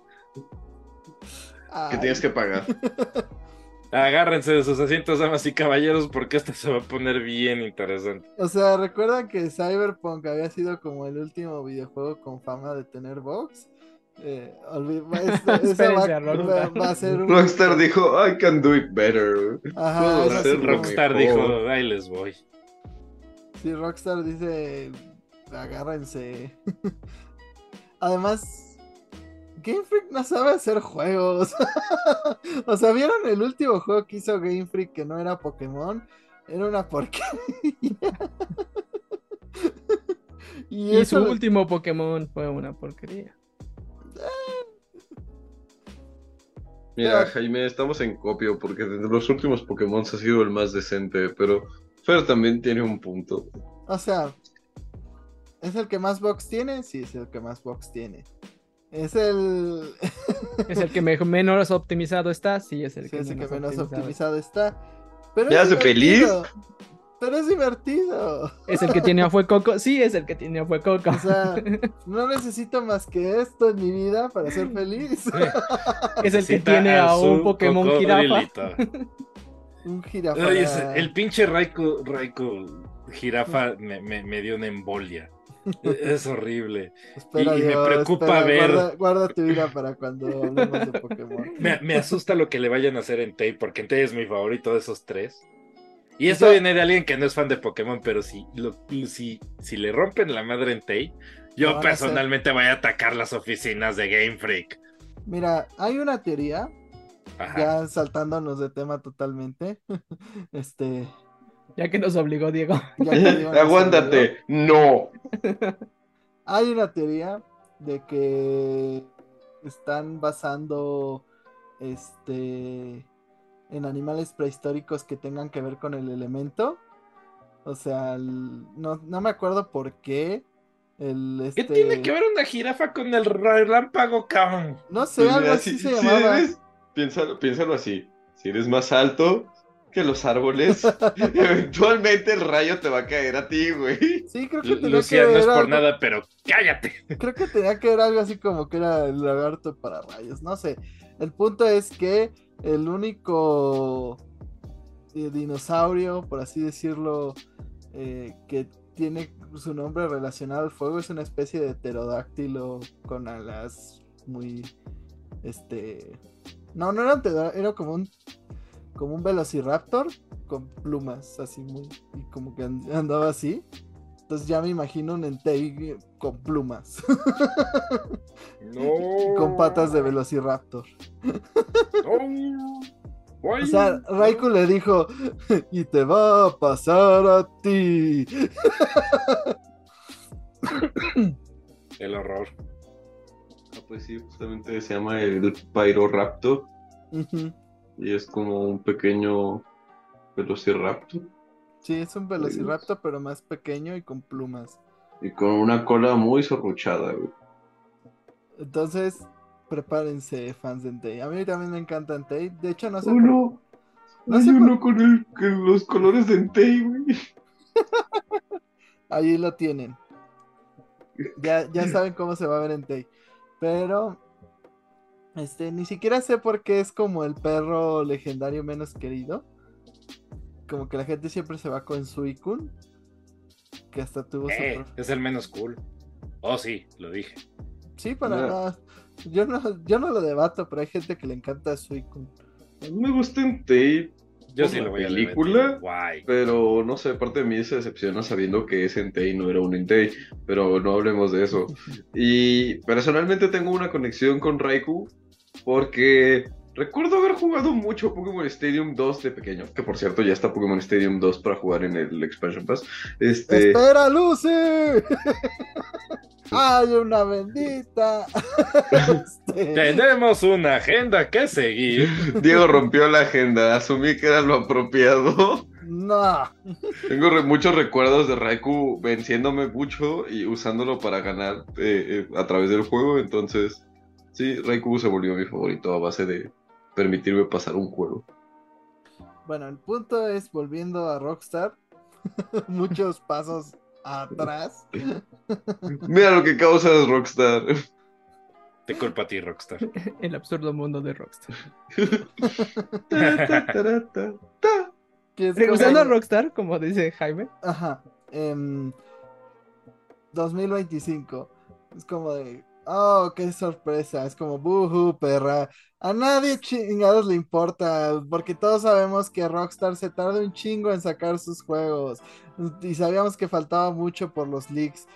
Ay, que tienes que pagar. (laughs) Agárrense de sus asientos, damas y caballeros, porque esto se va a poner bien interesante. O sea, ¿recuerdan que Cyberpunk había sido como el último videojuego con fama de tener bugs? Eh, olvi- (laughs) va- a Rockstar. va- va a ser un... Rockstar (laughs) dijo, I can do it better. Ajá, como- Rockstar dijo, ahí les voy. Sí, Rockstar dice, agárrense. (laughs) Además, Game Freak no sabe hacer juegos. (laughs) o sea, ¿vieron el último juego que hizo Game Freak que no era Pokémon? Era una porquería. (laughs) y su lo- último Pokémon fue una porquería. Mira, Pero- Jaime, estamos en copio porque de los últimos Pokémon ha sido el más decente, pero Fer también tiene un punto. O sea, ¿es el que más box tiene? Sí, es el que más box tiene. Es el... (laughs) Es el que me- menos optimizado está, sí, es el Sí, que, es el que menos menos optimizado. optimizado está. Pero ¿Me es hace feliz? Pero es divertido. Es el que tiene a Fuecoco, sí, es el que tiene a Fuecoco. O sea, (laughs) no necesito más que esto en mi vida para ser feliz. es el que tiene a un Pokémon jirafa. (laughs) Un jirafa. El pinche Raikou, Raikou jirafa me, me- me dio una embolia. E- Es horrible. Espera, y me preocupa espera, ver- Guarda, guarda tu ira para cuando hablemos de Pokémon. Me, me asusta lo que le vayan a hacer en Tay, porque en Tay es mi favorito de esos tres. Y esto Ya- viene de alguien que no es fan de Pokémon, pero si, lo- si, si le rompen la madre en Tay, yo van a personalmente voy a atacar las oficinas de Game Freak. Mira, hay una teoría, Ajá. ya saltándonos de tema totalmente. (laughs) Este, Ya que nos obligó Diego. (laughs) ya que Diego nos Aguántate. No. Hay una teoría de que están basando este en animales prehistóricos que tengan que ver con el elemento. O sea, el- no, no me acuerdo por qué. El, ¿Qué este, tiene que ver una jirafa con el relámpago, cabrón? No sé, Pues algo así si- se si llamaba. eres- piénsalo, piénsalo así. Si eres más alto que los árboles, (laughs) eventualmente el rayo te va a caer a ti, güey. Sí, creo que tenía Lucía, que no ver es por algo- nada, pero cállate. Creo que tenía que ver algo así como que era el lagarto para rayos, no sé. El punto es que el único eh, dinosaurio, por así decirlo, eh, que tiene su nombre relacionado al fuego es una especie de pterodáctilo con alas muy, este, no, no era un pterodáctilo, era como un, como un velociraptor con plumas, así muy, y como que and- andaba así. Entonces ya me imagino un Entei con plumas, No. con patas de velociraptor. No. O sea, Raikou le dijo, y te va a pasar a ti. El horror. Ah, pues sí, justamente se llama el Pyroraptor Ujú. Y es como un pequeño Velociraptor Sí, es un velociraptor, pero más pequeño y con plumas. y con una cola muy sorruchada, güey. Entonces, prepárense, fans de Entei. A mí también me encanta Entei. De hecho, no sé. Oh, no. no Hay por- uno con el, con los colores de Entei, güey. (laughs) Ahí lo tienen. Ya, ya saben cómo se va a ver Entei. Pero, este, ni siquiera sé por qué es como el perro legendario menos querido. Como que la gente siempre se va con Suicune. Que hasta tuvo su. Eh, pro- es el menos cool. Oh, sí, lo dije. Sí, para nada. Yo no, yo no lo debato, pero hay gente que le encanta. A me gusta Entei, Yo ¿Por sí la lo voy a película? debatir. Guay. pero no sé, parte de mí se decepciona sabiendo que ese Entei no era un Entei, pero no hablemos de eso. (laughs) Y personalmente tengo una conexión con Raikou porque recuerdo haber jugado mucho Pokémon Stadium 2 de pequeño, que por cierto ya está Pokémon Stadium 2 para jugar en el Expansion Pass. Este, ¡Espera, Lucy! (laughs) ¡Hay una bendita! Este, Tenemos una agenda que seguir. Diego rompió la agenda, asumí que era lo apropiado. No. Tengo re- muchos recuerdos de Raikou venciéndome mucho y usándolo para ganar eh, eh, a través del juego, entonces sí, Raikou se volvió mi favorito a base de permitirme pasar un juego. Bueno, el punto es, volviendo a Rockstar, (laughs) muchos pasos atrás. (laughs) Mira lo que causas, Rockstar. Te culpa a ti, Rockstar. (laughs) El absurdo mundo de Rockstar. Ta, ta, ta, ta, ta. que es Regresando a Rockstar, como dice Jaime. Ajá. em, 2025. Es como de. Oh, qué sorpresa. Es como, buhu, perra. A nadie chingados le importa. Porque todos sabemos que Rockstar se tarda un chingo en sacar sus juegos. Y sabíamos que faltaba mucho por los leaks.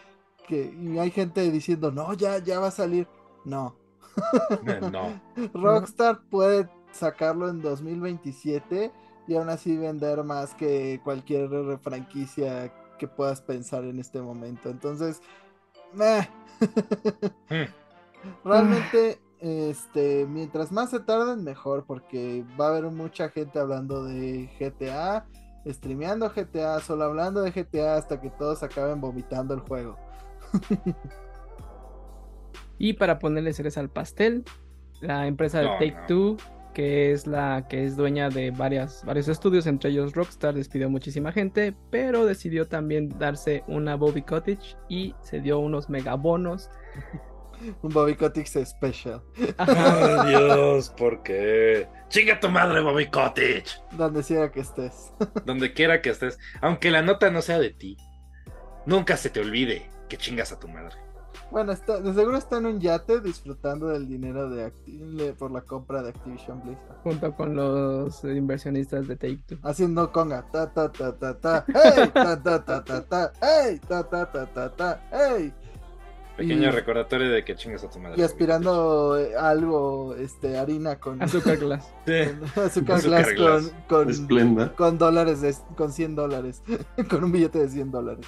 Que, y hay gente diciendo, no, ya, ya va a salir. No. No. (laughs) Rockstar puede sacarlo en 2027 y aún así vender más que cualquier franquicia que puedas pensar en este momento. Entonces, meh. realmente, este, mientras más se tarden, mejor, porque va a haber mucha gente hablando de GTA, streameando GTA, solo hablando de GTA hasta que todos acaben vomitando el juego. Y para ponerle cereza al pastel, la empresa de No, Take no. Que es la que es dueña de varias, varios estudios, entre ellos Rockstar, despidió muchísima gente, pero decidió también darse una Bobby Cottage y se dio unos megabonos. (laughs) Un Bobby Kotick Special, Ajá. Ay, (laughs) Dios, ¿por qué? Chinga tu madre, Bobby Cottage. donde sea que estés. (laughs) Donde quiera que estés. Aunque la nota no sea de ti. Nunca se te olvide que chingas a tu madre. Bueno, está, de seguro está en un yate disfrutando del dinero de Acti- por la compra de Activision Blizzard. Junto con los inversionistas de Take Two. Haciendo conga. Ta ta ta ta ta. (laughs) ¡Hey! Ta ta ta ta ta. ¡Hey! Ta ta ta ta ta. ¡Hey! Pequeño Y- recordatorio de que chingas a tu madre. Y aspirando eh, algo, este, harina con, (laughs) Azúcar Glass. (laughs) Sí. con azúcar Azúcar glass glass. con, con, Esplenda. con dólares, de- con 100 dólares, con un billete de 100 dólares.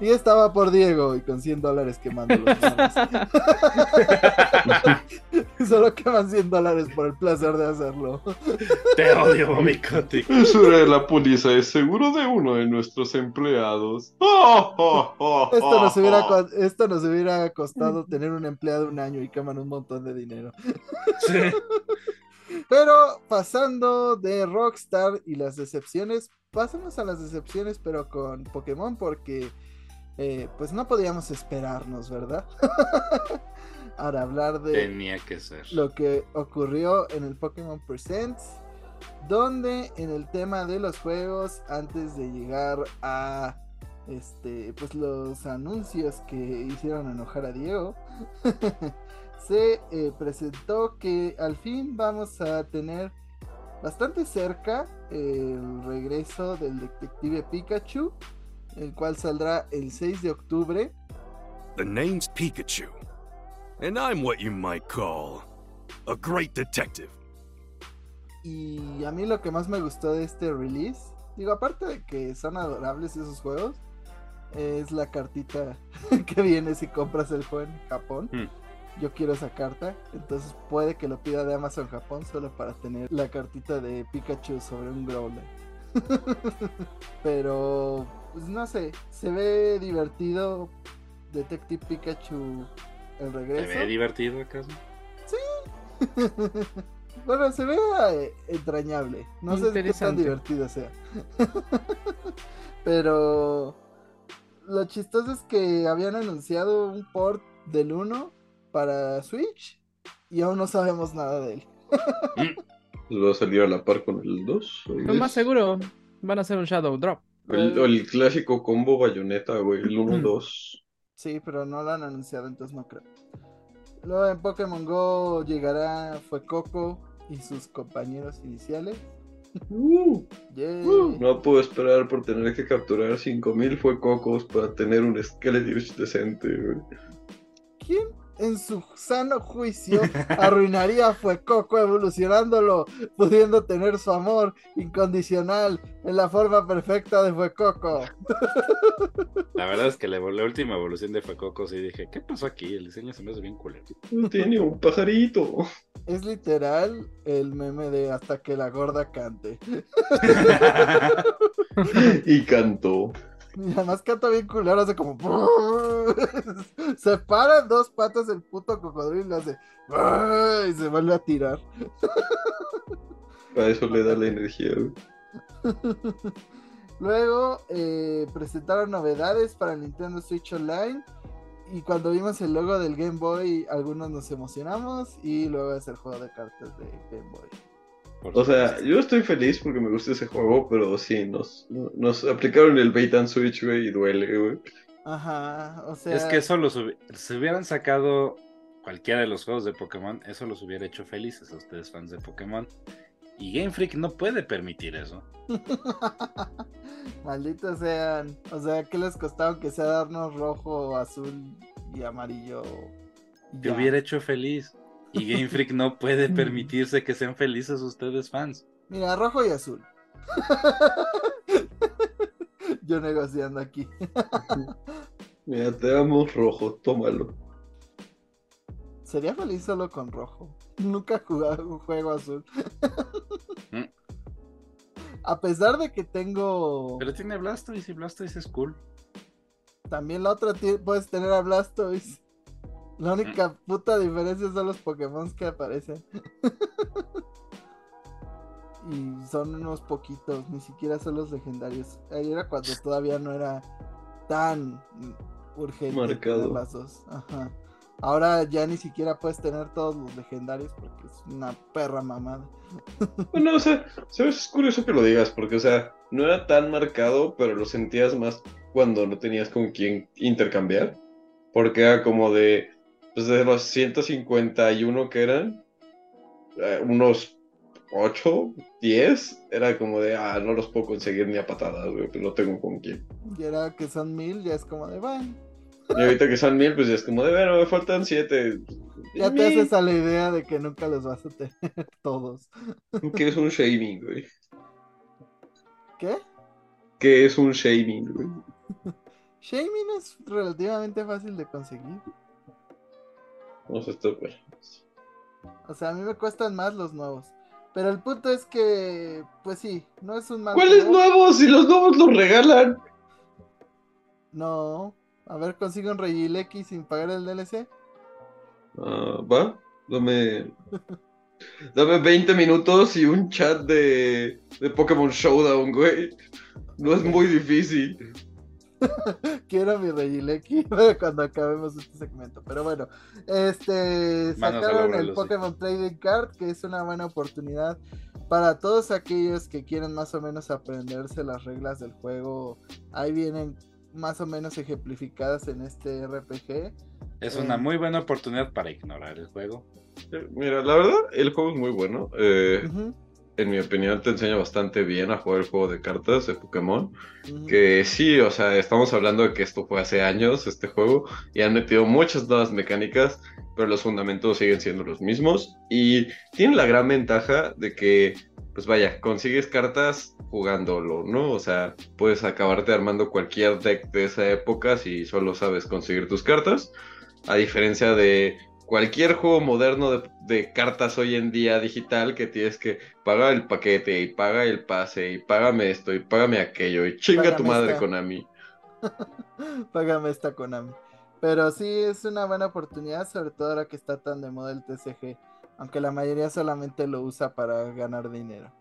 Y estaba por Diego y con 100 dólares quemando los. (laughs) Solo queman 100 dólares por el placer de hacerlo. Te odio, Kotick. Eso era la póliza de seguro de uno de nuestros empleados. ¡Oh, oh, oh, Esto nos hubiera, oh! esto nos hubiera costado tener un empleado un año y queman un montón de dinero. Sí. Pero pasando de Rockstar y las decepciones, pasemos a las decepciones, pero con Pokémon, porque eh, pues no podíamos esperarnos, ¿verdad? (laughs) Ahora hablar de Tenía que ser. lo que ocurrió en el Pokémon Presents, donde en el tema de los juegos, antes de llegar a este, pues los anuncios que hicieron enojar a Diego, (laughs) se eh, presentó que al fin vamos a tener bastante cerca el regreso del detective Pikachu, el cual saldrá el 6 de octubre. The name's Pikachu, and I'm what you might call a great detective. Y a mí lo que más me gustó de este release, digo, aparte de que son adorables esos juegos, es la cartita (laughs) que viene si compras el juego en Japón. Mm. Yo quiero esa carta, entonces puede que lo pida de Amazon Japón solo para tener la cartita de Pikachu sobre un Growler. (laughs) Pero, pues no sé, se ve divertido Detective Pikachu el ¿Te regreso. ve divertido acaso? (laughs) Bueno, se ve eh, entrañable. No sé qué tan divertido sea. (laughs) Pero lo chistoso es que habían anunciado un port del 1 para Switch y aún no sabemos nada de él. (laughs) Pues va a salir a la par con el 2. Lo más seguro, van a hacer un Shadow Drop. El, el clásico combo bayoneta, güey. El 1-2. Sí, pero no lo han anunciado, entonces no creo. Luego en Pokémon Go llegará Fue Coco y sus compañeros iniciales. Uh, Yay. uh, no puedo esperar por tener que capturar 5000 fue cocos para tener un Skeletish decente, güey. ¿Quién en su sano juicio arruinaría a Fuecoco evolucionándolo, pudiendo tener su amor incondicional en la forma perfecta de Fuecoco? La verdad es que la, la última evolución de Fuecoco sí dije, ¿qué pasó aquí? El diseño se me hace bien culero. Tiene un pajarito. Es literal el meme de hasta que la gorda cante. (laughs) y cantó. Y además canta bien culero, hace como... (laughs) Se paran dos patas el puto cocodrilo y hace... Y se vuelve a tirar. A eso le da la energía, güey. (laughs) Luego eh, presentaron novedades para Nintendo Switch Online. Y cuando vimos el logo del Game Boy, algunos nos emocionamos. Y luego es el juego de cartas de Game Boy. O sea, yo estoy feliz porque me gusta ese juego, pero sí, nos, nos aplicaron el bait and switch, güey, y duele, güey. Ajá, o sea. Es que eso los hubi- si hubieran sacado cualquiera de los juegos de Pokémon, eso los hubiera hecho felices a ustedes fans de Pokémon. Y Game Freak no puede permitir eso. (laughs) Malditos sean. O sea, ¿qué les costaba que sea darnos rojo, azul y amarillo? Te ya? hubiera hecho feliz. Y Game Freak no puede (laughs) permitirse que sean felices ustedes fans. Mira, rojo y azul. (laughs) Yo negociando aquí. (laughs) Mira, te damos rojo, tómalo. Sería feliz solo con rojo. Nunca he jugado un juego azul. Mm. A pesar de que tengo. Pero tiene Blastoise y Blastoise es cool. También la otra puedes tener a Blastoise. La única puta diferencia son los Pokémon que aparecen. (laughs) y son unos poquitos, ni siquiera son los legendarios. Ahí era cuando todavía no era tan urgente Marcado. tener las dos. Ajá. Ahora ya ni siquiera puedes tener todos los legendarios porque es una perra mamada. (laughs) Bueno, o sea, sabes, es curioso que lo digas, porque, o sea, no era tan marcado, pero lo sentías más cuando no tenías con quién intercambiar. porque era como de, pues de los 151 que eran, eh, unos 8, 10, era como de, ah, no los puedo conseguir ni a patadas, güey, pues no tengo con quién. Y era que son mil, ya es como de, bueno. Y ahorita que son mil, pues ya es como de, bueno, me faltan 7. Ya te haces a la idea de que nunca los vas a tener (laughs) todos. ¿Qué es un shaming, güey? ¿Qué? ¿Qué es un shaming, güey? Shaming es relativamente fácil de conseguir. Sé, esto, pues. O sea, a mí me cuestan más los nuevos. Pero el punto es que, pues sí, no es un mal ¿Cuáles nuevos? Si los nuevos los regalan. No. A ver, consigo un Regil X sin pagar el DLC. Ah, ¿Va? Dame. Dame 20 minutos y un chat de, de Pokémon Showdown, güey. No es muy difícil. (laughs) Quiero mi Regil X (laughs) cuando acabemos este segmento. Pero bueno, este sacaron el. Pokémon Trading Card, que es una buena oportunidad para todos aquellos que quieren más o menos aprenderse las reglas del juego. Ahí vienen más o menos ejemplificadas en este RPG. Es una muy buena oportunidad para ignorar el juego. Eh, Mira, la verdad, el juego es muy bueno. Eh, en mi opinión, te enseña bastante bien a jugar el juego de cartas de Pokémon. Que sí, o sea, estamos hablando de que esto fue hace años, este juego, y han metido muchas nuevas mecánicas, pero los fundamentos siguen siendo los mismos. Y tiene la gran ventaja de que, pues vaya, consigues cartas jugándolo, ¿no? O sea, puedes acabarte armando cualquier deck de esa época si solo sabes conseguir tus cartas. A diferencia de cualquier juego moderno de, de cartas hoy en día digital que tienes que pagar el paquete y paga el pase y págame esto y págame aquello y chinga tu madre esta. Konami. (laughs) Págame esta Konami. Pero sí es una buena oportunidad, sobre todo ahora que está tan de moda el TCG. Aunque la mayoría solamente lo usa para ganar dinero.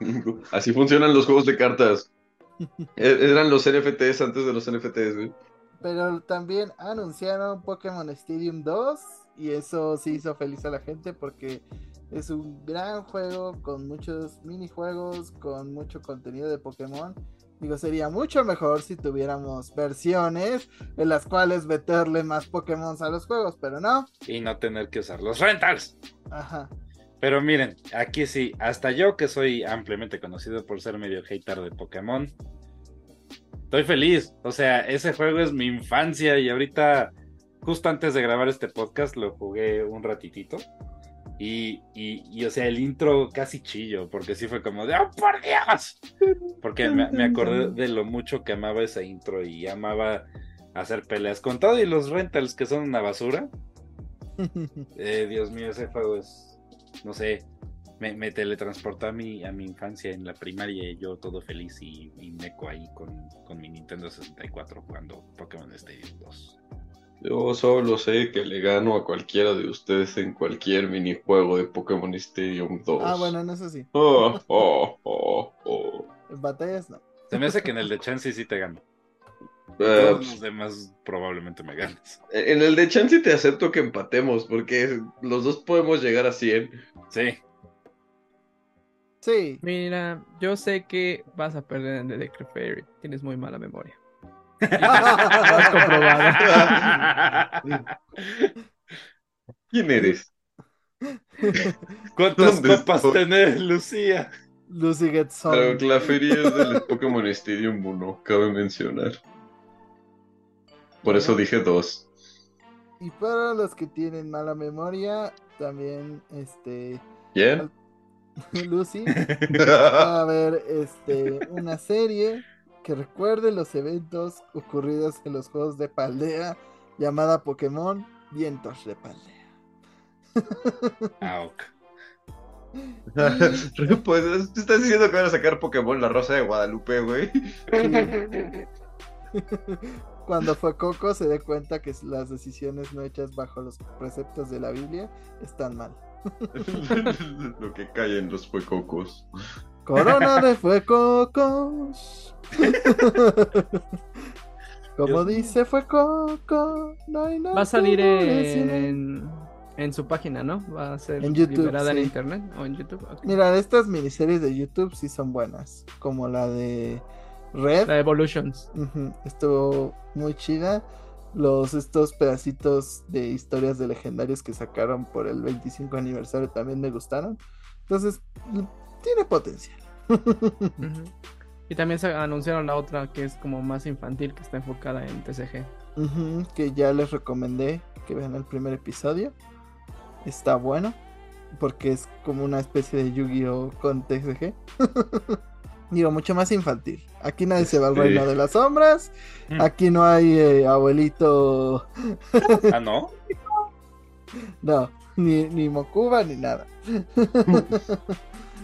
(laughs) Así funcionan los juegos de cartas. (laughs) E- Eran los NFTs antes de los NFTs, güey. Pero también anunciaron Pokémon Stadium 2 y eso sí hizo feliz a la gente porque es un gran juego con muchos minijuegos, con mucho contenido de Pokémon. Digo, sería mucho mejor si tuviéramos versiones en las cuales meterle más Pokémon a los juegos, pero no. Y no tener que usar los rentals. Ajá. Pero miren, aquí sí, hasta yo que soy ampliamente conocido por ser medio hater de Pokémon, estoy feliz. O sea, ese juego es mi infancia y ahorita, justo antes de grabar este podcast, lo jugué un ratitito. Y, y, y, o sea, el intro casi chillo, porque sí fue como de ¡Oh, por Dios! Porque me, me acordé de lo mucho que amaba ese intro y amaba hacer peleas con todo y los rentals que son una basura. (laughs) Eh, Dios mío, ese juego es, no sé, me, me teletransportó a mi, a mi infancia en la primaria y yo todo feliz y, y meco ahí con, con mi Nintendo 64 jugando Pokémon Stadium 2. Yo solo sé que le gano a cualquiera de ustedes en cualquier minijuego de Pokémon Stadium 2. Ah, bueno, en eso sí. Oh, oh, oh, oh. En batallas no. Se me hace que en el de Chansey sí te gano. Eh, Todos los demás probablemente me ganes. en el de Chansey te acepto que empatemos, porque los dos podemos llegar a 100. Sí, Sí. Mira, yo sé que vas a perder en The Decree Fairy. Tienes muy mala memoria. Lo has (laughs) comprobado. ¿Quién eres? ¿Cuántas ¿Dónde copas estoy? tenés, Lucía? Lucy gets que la feria es del Pokémon Stadium 1, cabe mencionar. Por eso dije dos. Y para los que tienen mala memoria, también este ¿Bien? (laughs) Lucy (laughs) va a ver este una serie que recuerde los eventos ocurridos en los juegos de Paldea llamada Pokémon Vientos de Paldea. (laughs) Ah, ok. pues estás diciendo que van a sacar Pokémon La Rosa de Guadalupe, güey. Cuando fue Coco se dé cuenta que las decisiones no hechas bajo los preceptos de la Biblia están mal. (laughs) Lo que cae en los fuecocos. Corona de Fuecocos. (laughs) Como Dios dice Fuecoco, no hay nada. Va a salir en, en su página, ¿no? Va a ser En YouTube, liberada en internet o en YouTube. ok. Mira, estas miniseries de YouTube sí son buenas. Como la de Red. La Evolutions. Estuvo muy chida. Los estos pedacitos de historias de legendarios que sacaron por el 25 aniversario también me gustaron. Entonces, tiene potencial. Y también se anunciaron la otra que es como más infantil, que está enfocada en TCG. Que ya les recomendé que vean el primer episodio. Está bueno. Porque es como una especie de Yu-Gi-Oh! con TCG. (laughs) Digo, mucho más infantil. Aquí nadie se va al reino de las sombras. Mm. Aquí no hay eh, abuelito. (laughs) Ah, no. (laughs) No, ni, ni Mokuba ni nada. (laughs)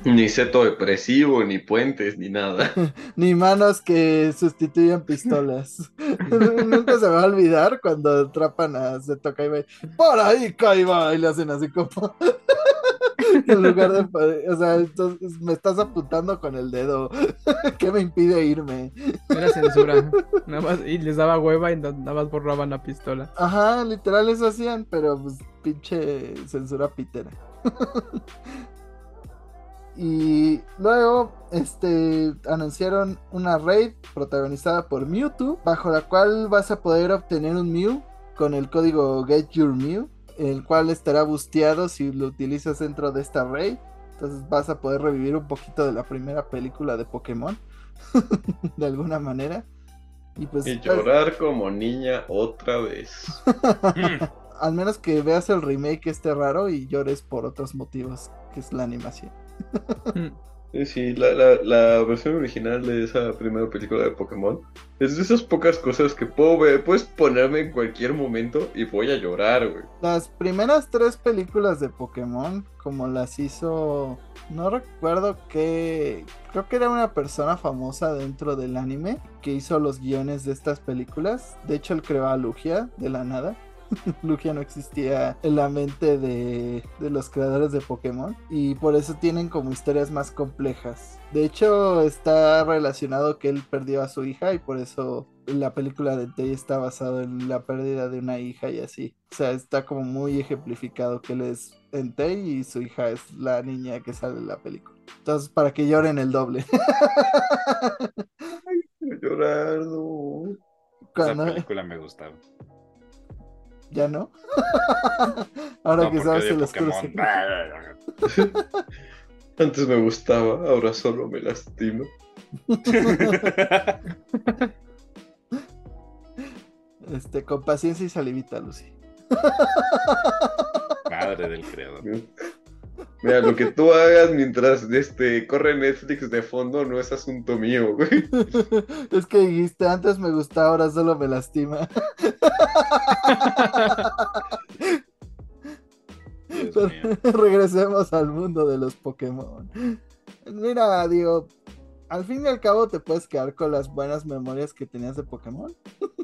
Ni seto depresivo, ni puentes, ni nada. Ni manos que sustituyan pistolas. Nunca se va a olvidar cuando atrapan a Zeto Kaiba. Por ahí, Kaiba. Y le hacen así como. (laughs) en lugar de. O sea, entonces me estás apuntando con el dedo. (laughs) ¿Qué me impide irme? Era censura. nada más, y les daba hueva y nada más borraban la pistola. Ajá, literal eso hacían, pero pues pinche censura pitera. (laughs) y luego, este, anunciaron una raid protagonizada por Mewtwo, bajo la cual vas a poder obtener un Mew con el código Get Your Mew, el cual estará busteado si lo utilizas dentro de esta raid. Entonces vas a poder revivir un poquito de la primera película de Pokémon, (laughs) de alguna manera. Y pues Y llorar como niña otra vez. Mm. (laughs) al menos que veas el remake este raro y llores por otros motivos, que es la animación. Sí, la, la, la versión original de esa primera película de Pokémon es de esas pocas cosas que puedo ver, puedes ponerme en cualquier momento y voy a llorar, güey. Las primeras tres películas de Pokémon, como las hizo, no recuerdo qué, creo que era una persona famosa dentro del anime que hizo los guiones de estas películas. De hecho, él creó a Lugia de la nada. (laughs) Lugia no existía en la mente de, de los creadores de Pokémon y por eso tienen como historias más complejas. De hecho, está relacionado que él perdió a su hija y por eso la película de Tei está basado en la pérdida de una hija y así. O sea, está como muy ejemplificado que él es Entei y su hija es la niña que sale en la película. Entonces, para que lloren el doble. Quiero llorar, no. Esa Cuando- película me gustaba. ¿Ya no? (laughs) Ahora No, que sabes el oscuro. (laughs) Antes me gustaba, ahora solo me lastima. (laughs) Este, con paciencia y salivita, Lucy. Madre del creador. Mira, lo que tú hagas mientras este, corre Netflix de fondo no es asunto mío, güey. (laughs) es que dijiste antes me gustaba, ahora solo me lastima. (laughs) Regresemos al mundo de los Pokémon. Mira, digo, al fin y al cabo te puedes quedar con las buenas memorias que tenías de Pokémon. (laughs)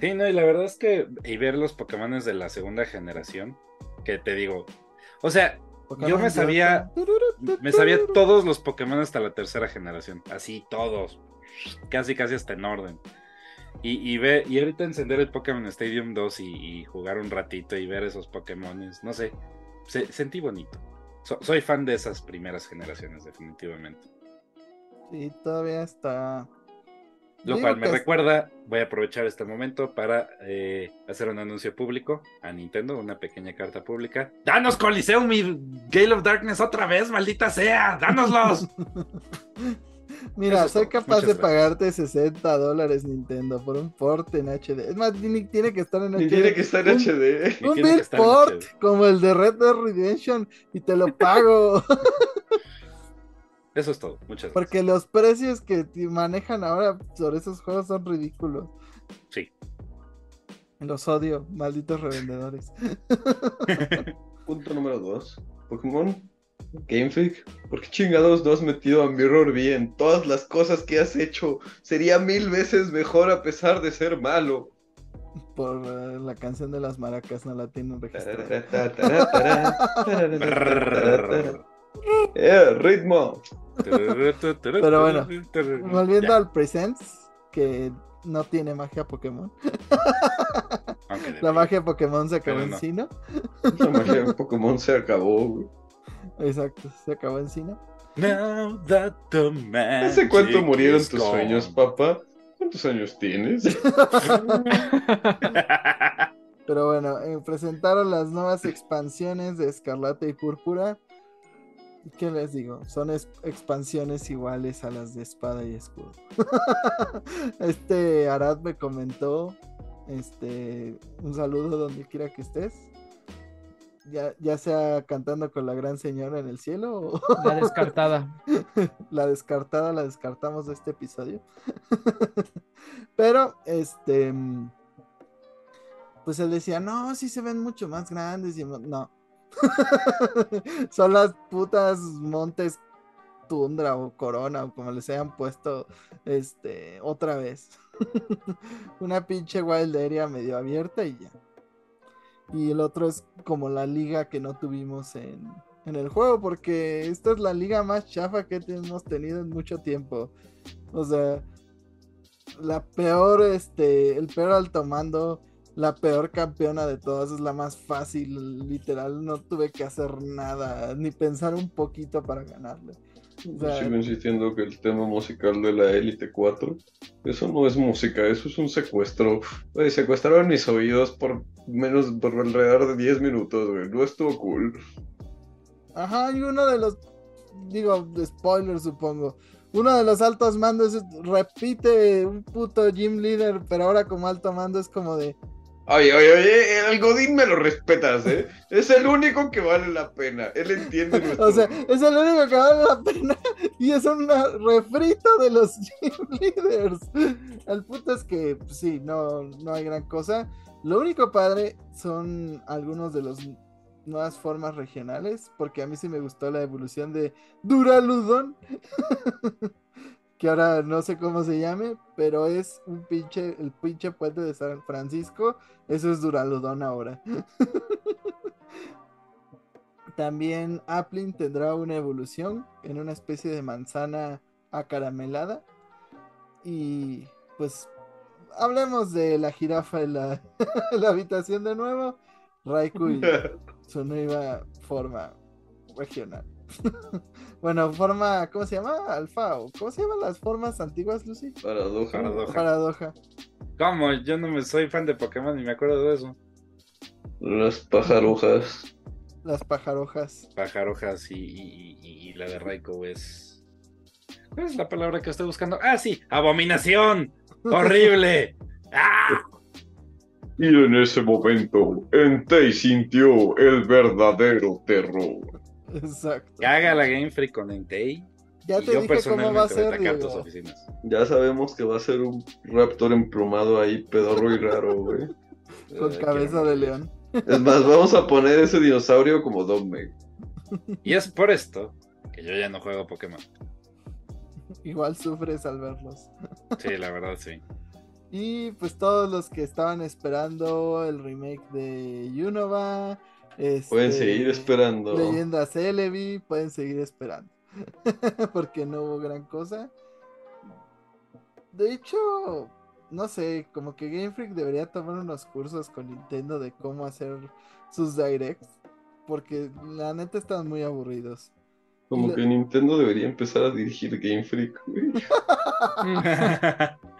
Sí, no, y la verdad es que y ver los Pokémon de la segunda generación, que te digo, o sea, Pokémon Yo me sabía- me sabía todos los Pokémon hasta la tercera generación, así todos, casi casi hasta en orden. Y, y, ve, y ahorita encender el Pokémon Stadium 2 y, y jugar un ratito y ver esos Pokémon, no sé, se- sentí bonito. So- soy fan de esas primeras generaciones, definitivamente. Sí, todavía está. Lo cual me recuerda, voy a aprovechar este momento para eh, hacer un anuncio público a Nintendo, una pequeña carta pública. ¡Danos Coliseum y Gale of Darkness otra vez, maldita sea! ¡Dánoslos! (laughs) Mira, Eso soy todo. capaz Muchas de gracias. pagarte 60 dólares Nintendo por un port en HD. Es más, tiene, tiene que estar en Ni HD. tiene que estar en Un- HD. Un estar en Port, HD. como el de Red Dead Redemption, y te lo pago. (laughs) Eso es todo, muchas gracias. Porque los precios que te manejan ahora sobre esos juegos son ridículos. Sí. Los odio, malditos revendedores. Punto número 2. Pokémon Game Freak. ¿Por qué chingados no has metido a Mirror B en todas las cosas que has hecho? Sería mil veces mejor a pesar de ser malo. Por eh, la canción de las maracas no la tienen registrada. Eh, ritmo. Pero bueno, Volviendo al Presents, que no tiene magia Pokémon. La magia Pokémon se acabó Pero en no. Sino. La magia de Pokémon se acabó, güey. Exacto, se acabó en Sino. Now that the ¿Hace cuánto murieron tus gone. sueños, papá? ¿Cuántos años tienes? (laughs) Pero bueno, eh, presentaron las nuevas expansiones de Escarlata y Púrpura. ¿Y ¿Qué les digo? Son es- expansiones iguales a las de Espada y Escudo. (laughs) este Arad me comentó. Este, un saludo donde quiera que estés. Ya, ya sea cantando con la gran señora en el cielo o La descartada. (laughs) la descartada la descartamos de este episodio. (laughs) Pero, este. mm, Pues él decía, no, sí se ven mucho más grandes. Y no. (laughs) Son las putas montes tundra o corona o como les hayan puesto este otra vez. (laughs) Una pinche wild area medio abierta y ya. Y el otro es como la liga que no tuvimos en, en el juego, porque esta es la liga más chafa que hemos tenido en mucho tiempo. O sea, la peor, este, el peor alto mando, la peor campeona de todas, es la más fácil, literal, no tuve que hacer nada, ni pensar un poquito para ganarle. O sea, Sigo insistiendo que el tema musical de la Elite 4, eso no es música, eso es un secuestro. Güey, secuestraron mis oídos por menos, por alrededor de 10 minutos, güey. No estuvo cool. Ajá, y uno de los, digo, spoiler supongo, uno de los altos mandos repite un puto gym leader, pero ahora como alto mando es como de, Oye, oye, oye, el Godín me lo respetas, ¿eh? Es el único que vale la pena. Él entiende (laughs) nuestro... o sea, es el único que vale la pena (laughs) y es un refrito de los (laughs) gym leaders. El punto es que, pues, sí, no, no hay gran cosa. Lo único padre son algunos de los nuevas formas regionales, porque a mí sí me gustó la evolución de Duraludon. Que ahora no sé cómo se llame, pero es un pinche, el pinche puente de San Francisco, eso es Duraludon ahora. (laughs) También Applin tendrá una evolución en una especie de manzana acaramelada. Y pues hablemos de la jirafa en la, (laughs) la habitación de nuevo. Raikou y (laughs) su nueva forma regional. Bueno, forma, ¿cómo se llama? Alfa o ¿cómo se llaman las formas antiguas, Lucy? Paradoja. Paradoja. Paradoja. ¿Cómo? Yo no me soy fan de Pokémon ni me acuerdo de eso. Las pajarojas. Las pajarojas. Pajarojas y, y- y- y la de Raikou es. ¿Cuál es la palabra que estoy buscando? Ah, sí, abominación. Horrible. (laughs) ¡Ah! Y en ese momento, Entei sintió el verdadero terror. Exacto. Que haga la Game Freak con Entei. Ya y te yo dije cómo va a personalmente ser, voy a atacar tus Diego. oficinas. Ya sabemos que va a ser un raptor emplumado ahí, pedorro y raro, güey. (laughs) Con Eh, cabeza quiero de león. Es más, vamos a poner ese dinosaurio como Dogmeg. Y es por esto que yo ya no juego Pokémon. Igual sufres al verlos. (laughs) Sí, la verdad, sí. Y pues todos los que estaban esperando el remake de Unova. Este, Pueden seguir esperando. Leyendas Celebi, pueden seguir esperando. (laughs) Porque no hubo gran cosa. De hecho, no sé, como que Game Freak debería tomar unos cursos con Nintendo de cómo hacer sus directs. Porque la neta están muy aburridos. Como que Nintendo debería empezar a dirigir Game Freak, güey. (laughs) (laughs)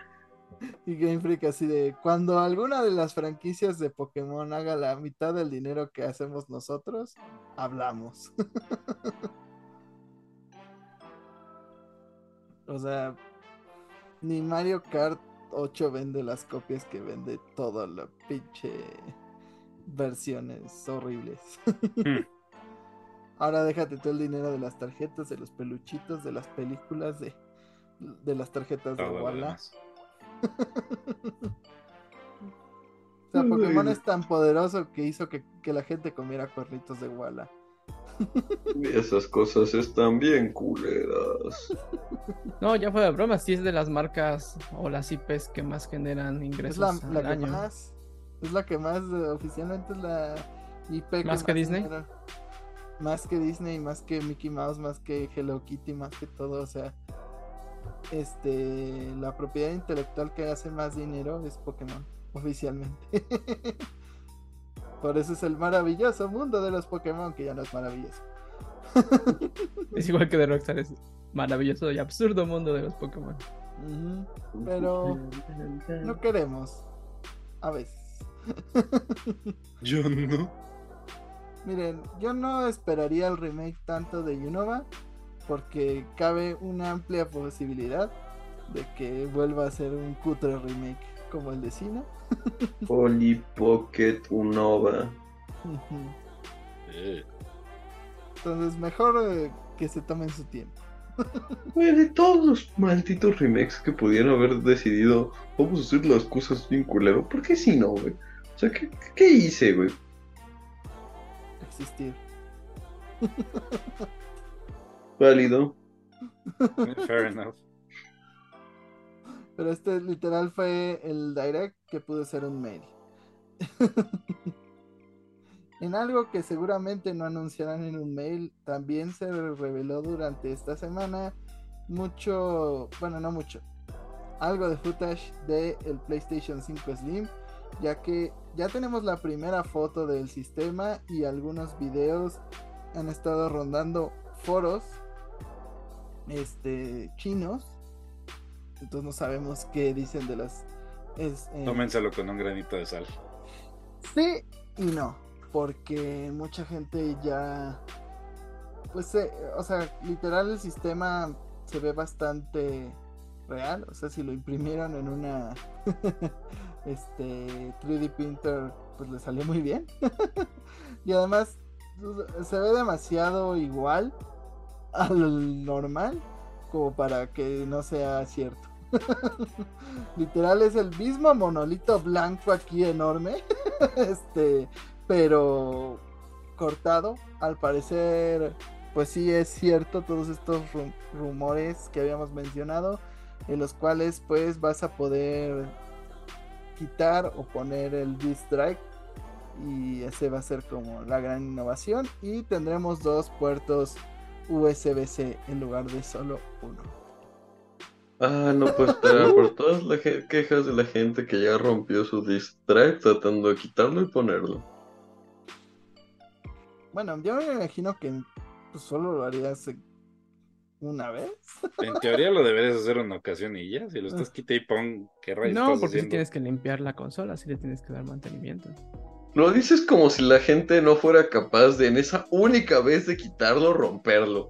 Y Game Freak así de cuando alguna de las franquicias de Pokémon haga la mitad del dinero que hacemos nosotros, hablamos. (laughs) o sea, ni Mario Kart 8 vende las copias que vende toda la pinche versiones horribles. Hmm. (laughs) Ahora déjate todo el dinero de las tarjetas, de los peluchitos, de las películas, de, de las tarjetas de Todo Walla. demás. O sea. Pokémon es tan poderoso que hizo que, que la gente comiera cuernitos de Walla. (laughs) Y esas cosas están bien culeras. No, ya fue de broma, sí es de las marcas o las IPs que más generan Es ingresos la, al la que año. más. Es la que más, eh, oficialmente es la IP ¿Más que Disney? genera. Más que Disney, más que Mickey Mouse, más que Hello Kitty, más que todo. O sea, este, la propiedad intelectual que hace más dinero es Pokémon, oficialmente. (laughs) Por eso es el maravilloso mundo de los Pokémon, que ya no es maravilloso. (laughs) Es igual que de Rockstar, es maravilloso y absurdo mundo de los Pokémon. Pero no queremos. A veces. (laughs) Yo no. Miren, yo no esperaría el remake tanto de Unova porque cabe una amplia posibilidad de que vuelva a ser un cutre remake como el de Sina. (laughs) Polly Pocket Unova. (laughs) Entonces, mejor eh, que se tomen su tiempo. (laughs) Güey, de todos los malditos remakes que pudieron haber decidido, vamos a hacer las cosas bien culero. ¿Por qué si no, güey? O sea, ¿qué, qué hice, güey? Existir. Válido. (laughs) fair enough. Pero este literal fue el direct que pudo ser un mail. (laughs) en algo que seguramente no anunciarán en un mail, también se reveló durante esta semana mucho, bueno, no mucho, algo de footage de el PlayStation 5 Slim, ya que ya tenemos la primera foto del sistema y algunos videos han estado rondando foros este chinos entonces no sabemos qué dicen de las es, eh, Tómenselo con un granito de sal. sí y no porque mucha gente ya pues eh, o sea literal el sistema se ve bastante real o sea si lo imprimieron en una (laughs) este 3D printer pues le salió muy bien (laughs) y además pues, se ve demasiado igual al normal como para que no sea cierto. (laughs) Literal es el mismo monolito blanco aquí enorme, (laughs) este, pero cortado. Al parecer, pues sí es cierto todos estos ru- rumores que habíamos mencionado, en los cuales pues vas a poder quitar o poner el disk drive y ese va a ser como la gran innovación y tendremos dos puertos USB-C en lugar de solo uno. Ah, no puedo esperar (laughs) por todas las quejas de la gente que ya rompió su disk drive tratando de quitarlo y ponerlo. Bueno, yo me imagino que pues, solo lo harías una vez. (laughs) En teoría lo deberías hacer en ocasión y ya. Si lo estás quita y pon, ¿qué rayos No, estás porque si tienes que limpiar la consola, si le tienes que dar mantenimiento. Lo dices como si la gente no fuera capaz de en esa única vez de quitarlo, romperlo.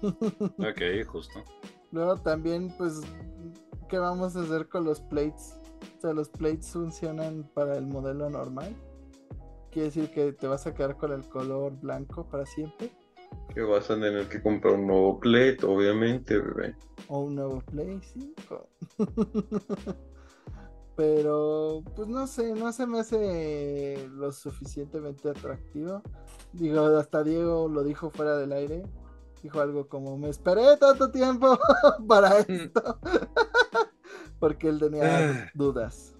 (laughs) Ok, justo. Luego también, pues, ¿qué vamos a hacer con los plates? O sea, los plates funcionan para el modelo normal. Quiere decir que te vas a quedar con el color blanco para siempre. Que vas a tener que comprar un nuevo plate, obviamente, bebé. O un nuevo Play 5. (laughs) Pero, pues no sé, no se me hace lo suficientemente atractivo. Digo, hasta Diego lo dijo fuera del aire. Dijo algo como, me esperé tanto tiempo (laughs) para (laughs) esto. (laughs) Porque él tenía dudas.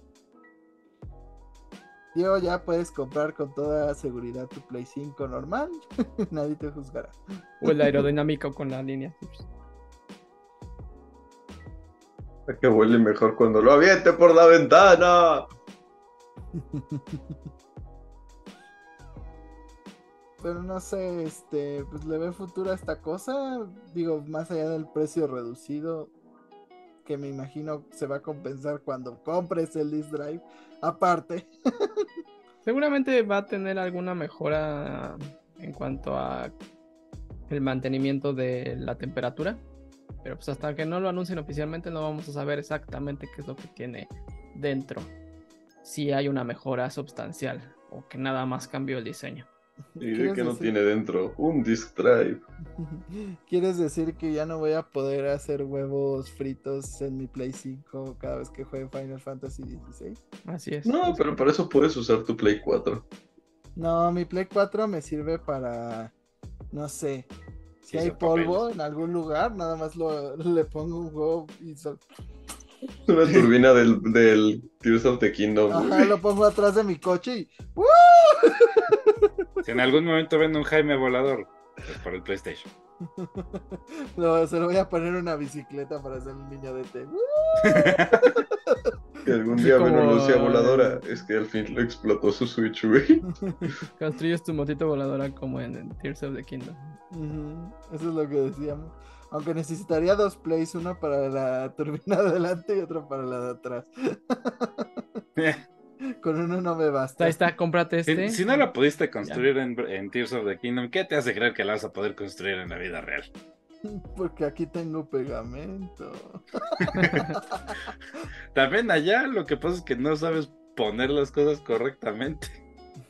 Diego, ya puedes comprar con toda seguridad tu Play 5 normal. Nadie te juzgará. O el aerodinámico con la línea. Que huele mejor cuando lo aviente por la ventana. Pero no sé, este, pues le ve futuro a esta cosa. Digo, más allá del precio reducido, que me imagino se va a compensar cuando compres el disk drive. Aparte, (laughs) Seguramente va a tener alguna mejora en cuanto a el mantenimiento de la temperatura. Pero pues hasta que no lo anuncien oficialmente no vamos a saber exactamente qué es lo que tiene dentro. Si hay una mejora sustancial o que nada más cambió el diseño. (laughs) Y de ¿Quieres que no decir- tiene dentro un disk drive. (laughs) ¿quieres decir que ya no voy a poder hacer huevos fritos en mi Play 5 cada vez que juegue Final Fantasy XVI? Así es. No, pero para eso puedes usar tu Play 4. No, mi Play 4 me sirve para, no sé, si hay polvo papeles. en algún lugar, nada más lo, le pongo un huevo y sol- Una (laughs) turbina del, del Tears of the Kingdom. Ajá, güey. (laughs) lo pongo atrás de mi coche y ¡uh! Si en algún momento ven un Jaime volador, pues por el PlayStation. (laughs) No, se lo voy a poner una bicicleta para hacer un niño de té. ¡Uh! (laughs) Que algún día ven como una Lucia voladora. Es que al fin lo explotó su Switch, güey. (laughs) Construyes tu motito voladora como en, en Tears of the Kingdom. Ujú, Eso es lo que decíamos. Aunque necesitaría dos plays, uno para la turbina de adelante y otro para la de atrás. Con uno no me basta. Ahí está, cómprate Si, este. si no la pudiste construir en, en Tears of the Kingdom, ¿qué te hace creer que la vas a poder construir en la vida real? (laughs) Porque aquí tengo pegamento. (laughs) También allá lo que pasa es que no sabes poner las cosas correctamente.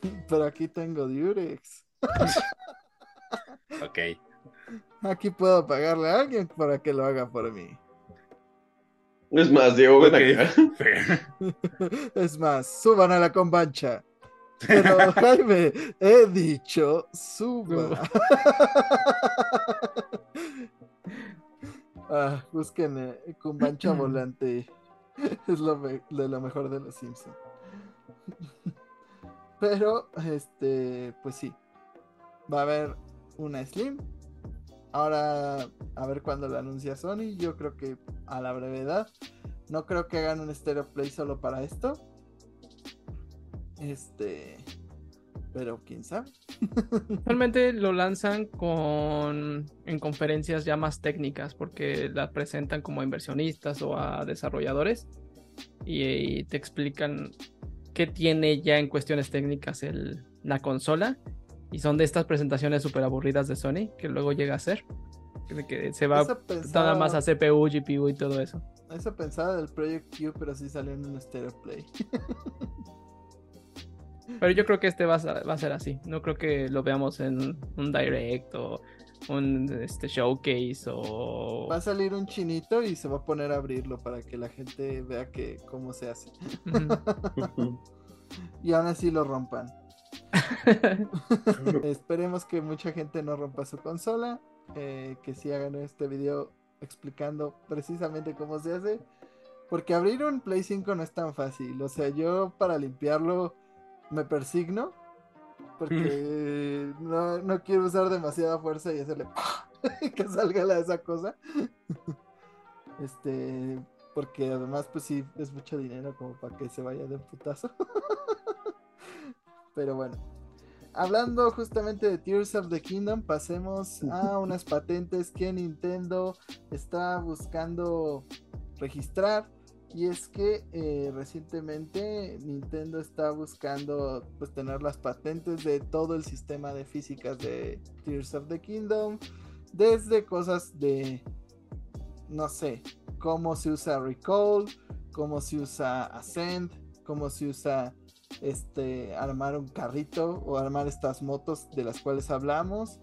(laughs) Pero aquí tengo Durex. Ok. Aquí puedo pagarle a alguien para que lo haga por mí. Es más, Diego, ven Ok. acá. Es más, suban a la convancha. Pero (laughs) Jaime, he dicho, suba. (laughs) ah, busquen eh, Cumbancha (clears throat) Volante. Es lo de lo mejor de los Simpsons. (laughs) Pero, este, pues sí. Va a haber una Slim. Ahora, a ver cuándo la anuncia Sony. Yo creo que a la brevedad. No creo que hagan un Stereo Play solo para esto. Este. Pero quién sabe. (laughs) Realmente lo lanzan con en conferencias ya más técnicas porque la presentan como a inversionistas o a desarrolladores y, y te explican qué tiene ya en cuestiones técnicas el, la consola y son de estas presentaciones súper aburridas de Sony que luego llega a ser que se va Eso nada más a CPU, GPU y todo eso. Eso pensaba del Project Q, pero sí salió en un Stereo Play. Pero yo creo que este va a, ser- va a ser así. No creo que lo veamos en un direct o un este, showcase o Va a salir un chinito y se va a poner a abrirlo para que la gente vea que cómo se hace. (laughs) Y aún así lo rompan. (laughs) (laughs) Esperemos que mucha gente no rompa su consola. eh, que sí hagan este video explicando precisamente cómo se hace. Porque abrir un Play 5 no es tan fácil. O sea, yo para limpiarlo me persigno. Porque no, no quiero usar demasiada fuerza y hacerle (laughs) que salga la, esa cosa. Este, porque además, pues sí, es mucho dinero como para que se vaya de un putazo. Pero bueno, hablando justamente de Tears of the Kingdom, pasemos a (laughs) unas patentes que Nintendo está buscando registrar. Y es que eh, recientemente Nintendo está buscando pues tener las patentes de todo el sistema de físicas de Tears of the Kingdom. Desde cosas de, no sé, cómo se usa Recall, cómo se usa Ascend, cómo se usa este armar un carrito o armar estas motos de las cuales hablamos.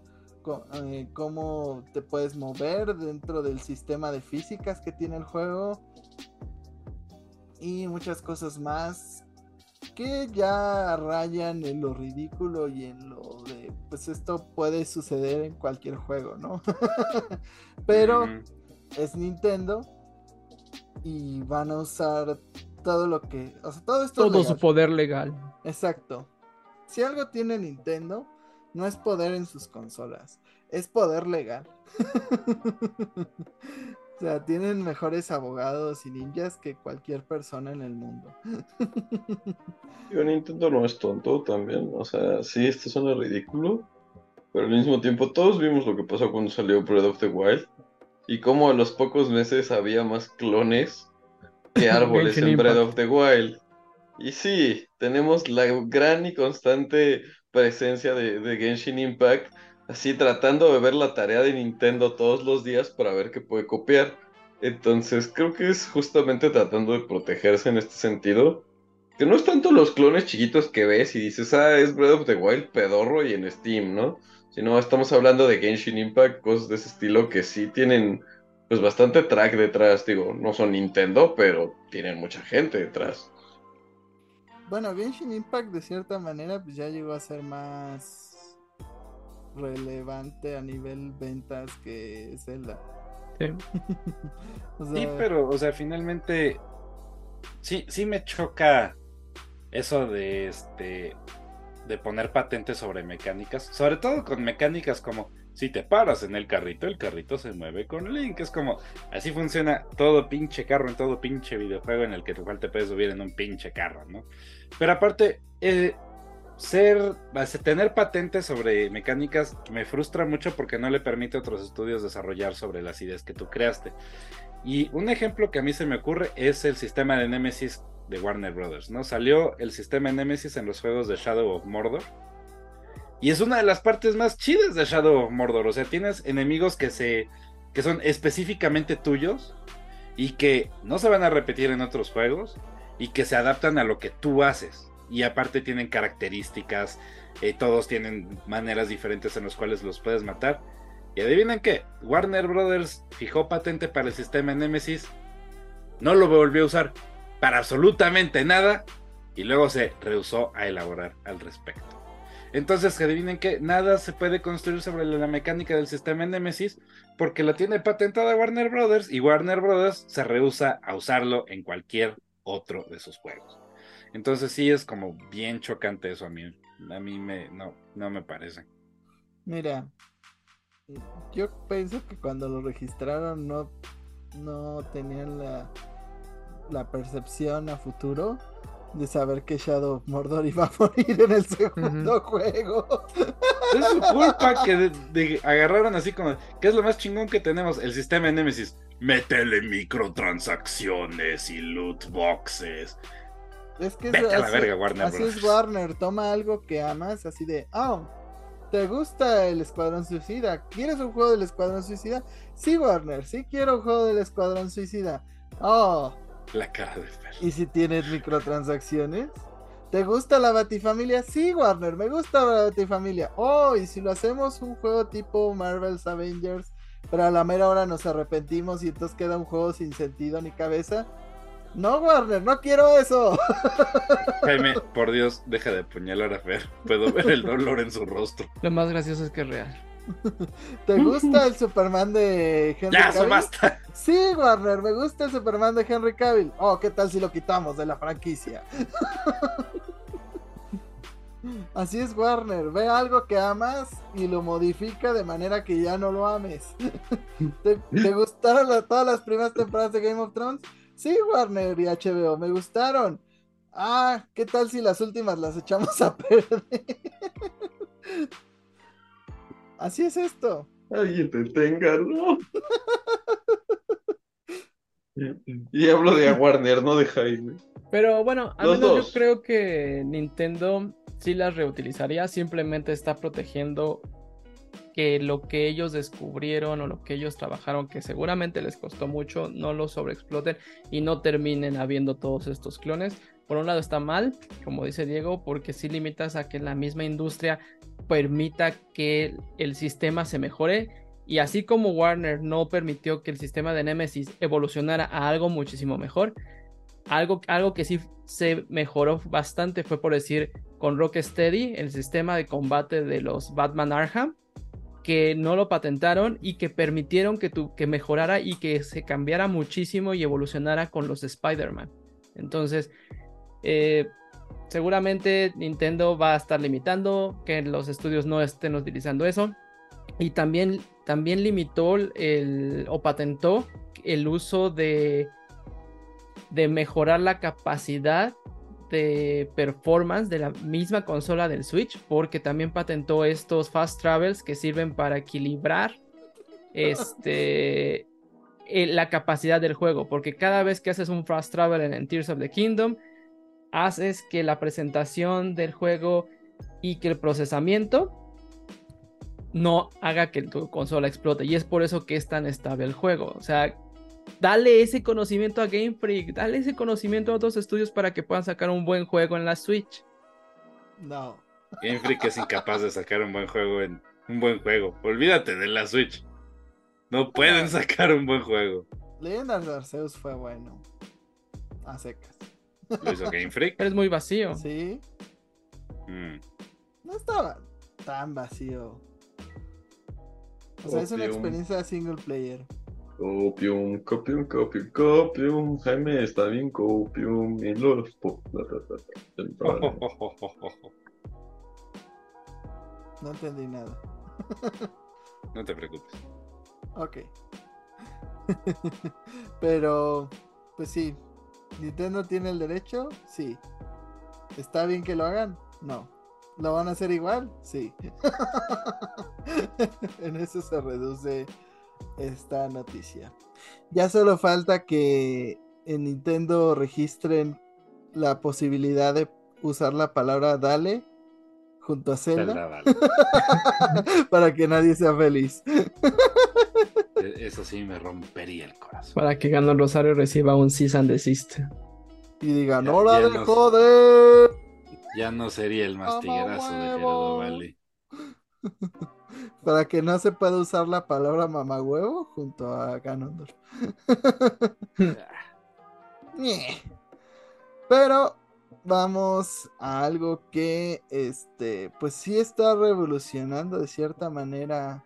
eh, cómo te puedes mover dentro del sistema de físicas que tiene el juego y muchas cosas más que ya rayan en lo ridículo y en lo de pues esto puede suceder en cualquier juego, ¿no? (laughs) Pero es Nintendo y van a usar todo lo que, o sea, todo esto es todo su poder legal. Exacto. Si algo tiene Nintendo, no es poder en sus consolas, es poder legal. (laughs) o sea, tienen mejores abogados y ninjas que cualquier persona en el mundo. (laughs) Yo Nintendo no es tonto también, o sea, sí, esto suena ridículo, pero al mismo tiempo todos vimos lo que pasó cuando salió Breath of the Wild y cómo a los pocos meses había más clones (laughs) que árboles en Breath of the Wild. Y sí, tenemos la gran y constante presencia de, de Genshin Impact, así tratando de ver la tarea de Nintendo todos los días para ver qué puede copiar. Entonces creo que es justamente tratando de protegerse en este sentido. Que no es tanto los clones chiquitos que ves y dices, ah, es Breath of the Wild pedorro y en Steam, ¿no? Sino estamos hablando de Genshin Impact, cosas de ese estilo que sí tienen pues bastante track detrás, digo, no son Nintendo, pero tienen mucha gente detrás. Bueno, Genshin Impact de cierta manera pues ya llegó a ser más relevante a nivel ventas que Zelda. Sí. (laughs) O sea, Sí, pero, o sea, finalmente, sí, sí me choca eso de este, de poner patentes sobre mecánicas, sobre todo con mecánicas como si te paras en el carrito, el carrito se mueve con Link, es como, así funciona todo pinche carro en todo pinche videojuego en el que te puedes subir en un pinche carro, ¿no? Pero aparte, eh, ser, tener patentes sobre mecánicas me frustra mucho porque no le permite a otros estudios desarrollar sobre las ideas que tú creaste. Y un ejemplo que a mí se me ocurre es el sistema de Nemesis de Warner Brothers, ¿no? Salió el sistema de Nemesis en los juegos de Shadow of Mordor. Y es una de las partes más chidas de Shadow Mordor. O sea, tienes enemigos que se. que son específicamente tuyos. Y que no se van a repetir en otros juegos. Y que se adaptan a lo que tú haces. Y aparte tienen características. Eh, todos tienen maneras diferentes en las cuales los puedes matar. Y adivinen qué, Warner Brothers fijó patente para el sistema Nemesis, no lo volvió a usar para absolutamente nada y luego se rehusó a elaborar al respecto. Entonces, adivinen que nada se puede construir sobre la mecánica del sistema Nemesis porque la tiene patentada Warner Brothers y Warner Brothers se rehúsa a usarlo en cualquier otro de sus juegos. Entonces sí es como bien chocante eso a mí. A mí me, no, no me parece. Mira, yo pienso que cuando lo registraron no, no tenían la, la percepción a futuro de saber que Shadow Mordor iba a (laughs) morir en el segundo juego. Es su culpa que agarraron así como, ¿qué es lo más chingón que tenemos? El sistema de Nemesis. Métele microtransacciones y loot boxes. Es que Vete a la verga, Warner Así es Warner, toma algo que amas, así de, oh, ¿Te gusta el Escuadrón Suicida? ¿Quieres un juego del Escuadrón Suicida? Sí, Warner, sí quiero un juego del Escuadrón Suicida. Oh. La cara de Fer. ¿Y si tienes microtransacciones? ¿Te gusta la Batifamilia? Sí, Warner, me gusta la Batifamilia. Oh, y si lo hacemos un juego tipo Marvel's Avengers, pero a la mera hora nos arrepentimos y entonces queda un juego sin sentido ni cabeza. No, Warner, no quiero eso. (laughs) Jaime, por Dios, deja de apuñalar a Fer. Puedo ver el dolor en su rostro. Lo más gracioso es que es real. (laughs) ¿Te gusta el Superman de Henry ya, Cavill? basta. Sí, Warner, me gusta el Superman de Henry Cavill. Oh, ¿qué tal si lo quitamos de la franquicia? (laughs) Así es Warner, ve algo que amas y lo modifica de manera que ya no lo ames. (laughs) ¿Te, te gustaron todas las primeras temporadas de Game of Thrones? Sí, Warner y HBO, me gustaron. Ah, ¿qué tal si las últimas las echamos a perder? Así es esto. Alguien te tenga, ¿no? y hablo de Warner, no de Jaime. Pero bueno, al menos yo creo que Nintendo sí las reutilizaría, simplemente está protegiendo que lo que ellos descubrieron o lo que ellos trabajaron, que seguramente les costó mucho, no lo sobreexploten y no terminen habiendo todos estos clones. Por un lado está mal, como dice Diego, porque si limitas a que la misma industria permita que el sistema se mejore. Y así como Warner no permitió que el sistema de Nemesis evolucionara a algo muchísimo mejor, algo, algo que sí se mejoró bastante fue por decir con Rocksteady, el sistema de combate de los Batman Arkham, que no lo patentaron y que permitieron que, tu, que mejorara y que se cambiara muchísimo y evolucionara con los Spider-Man. Entonces, eh, seguramente Nintendo va a estar limitando que los estudios no estén utilizando eso. Y también, también limitó el, o patentó el uso de, de mejorar la capacidad de performance de la misma consola del Switch, porque también patentó estos fast travels que sirven para equilibrar este, la capacidad del juego, porque cada vez que haces un fast travel en, Tears of the Kingdom, haces que la presentación del juego y que el procesamiento no haga que tu consola explote. Y es por eso que es tan estable el juego. O sea, dale ese conocimiento a Game Freak, dale ese conocimiento a otros estudios para que puedan sacar un buen juego en la Switch. No. Game Freak es incapaz de sacar un buen juego en un buen juego. Olvídate de la Switch. No pueden sacar un buen juego. Leyendas Arceus fue bueno. A secas. ¿Lo hizo Game Freak? Pero es muy vacío. Sí. Mm. No estaba tan vacío. O sea, es una experiencia single player. Copium, copium, copium, copium. Jaime está bien, copium. Y los. (laughs) No entendí nada. (laughs) No te preocupes. Ok. (laughs) Pero, pues sí. ¿Nintendo tiene el derecho? Sí. ¿Está bien que lo hagan? No. ¿Lo van a hacer igual? Sí. (laughs) en eso se reduce esta noticia. Ya solo falta que en Nintendo registren la posibilidad de usar la palabra dale junto a Zelda, Zelda, vale. (laughs) para que nadie sea feliz. (laughs) Eso sí me rompería el corazón. Para que Ganon Rosario reciba un cease and desist. Y digan, Ya- ¡Hora ya de nos- joder! Ya no sería el más Mamá tiguerazo de. Gerudo Valley. (laughs) Para que no se pueda usar la palabra mamahuevo junto a Ganondorf. Ñe. (laughs) (laughs) Pero vamos a algo que este pues sí está revolucionando de cierta manera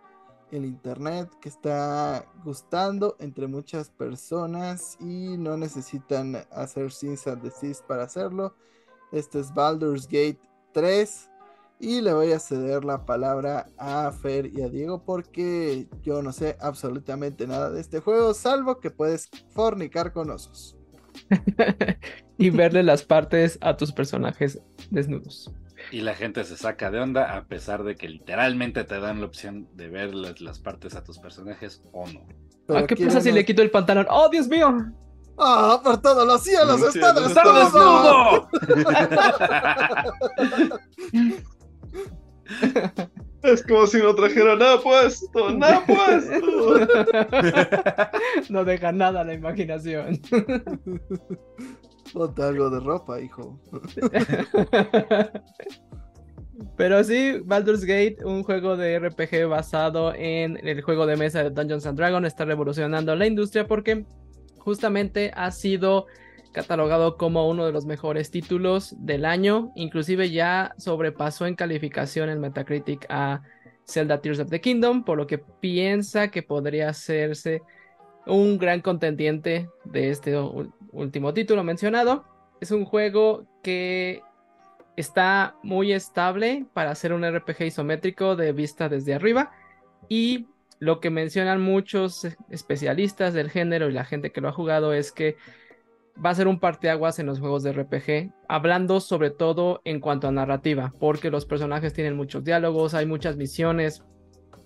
el internet, que está gustando entre muchas personas y no necesitan hacer Sins and Desist para hacerlo. Este es Baldur's Gate 3 y le voy a ceder la palabra a Fer y a Diego porque yo no sé absolutamente nada de este juego, salvo que puedes fornicar con osos. (laughs) y verle las partes a tus personajes desnudos. Y la gente se saca de onda a pesar de que literalmente te dan la opción de ver las, las partes a tus personajes o no. ¿A qué pasa si le quito el pantalón? ¡Oh, Dios mío! ¡Ah, por todos los cielos! Sí, ¡Está desnudo! (laughs) Es como si no trajera nada puesto, nada puesto. (laughs) no deja nada a la imaginación. (laughs) Ponte algo de ropa, hijo. (laughs) Pero sí, Baldur's Gate, un juego de RPG basado en el juego de mesa de Dungeons and Dragons, está revolucionando la industria porque justamente ha sido catalogado como uno de los mejores títulos del año, inclusive ya sobrepasó en calificación en Metacritic a Zelda Tears of the Kingdom, por lo que piensa que podría hacerse un gran contendiente de este último título mencionado. Es un juego que está muy estable para hacer un RPG isométrico de vista desde arriba y lo que mencionan muchos especialistas del género y la gente que lo ha jugado es que va a ser un parteaguas en los juegos de RPG, hablando sobre todo en cuanto a narrativa, porque los personajes tienen muchos diálogos, hay muchas misiones,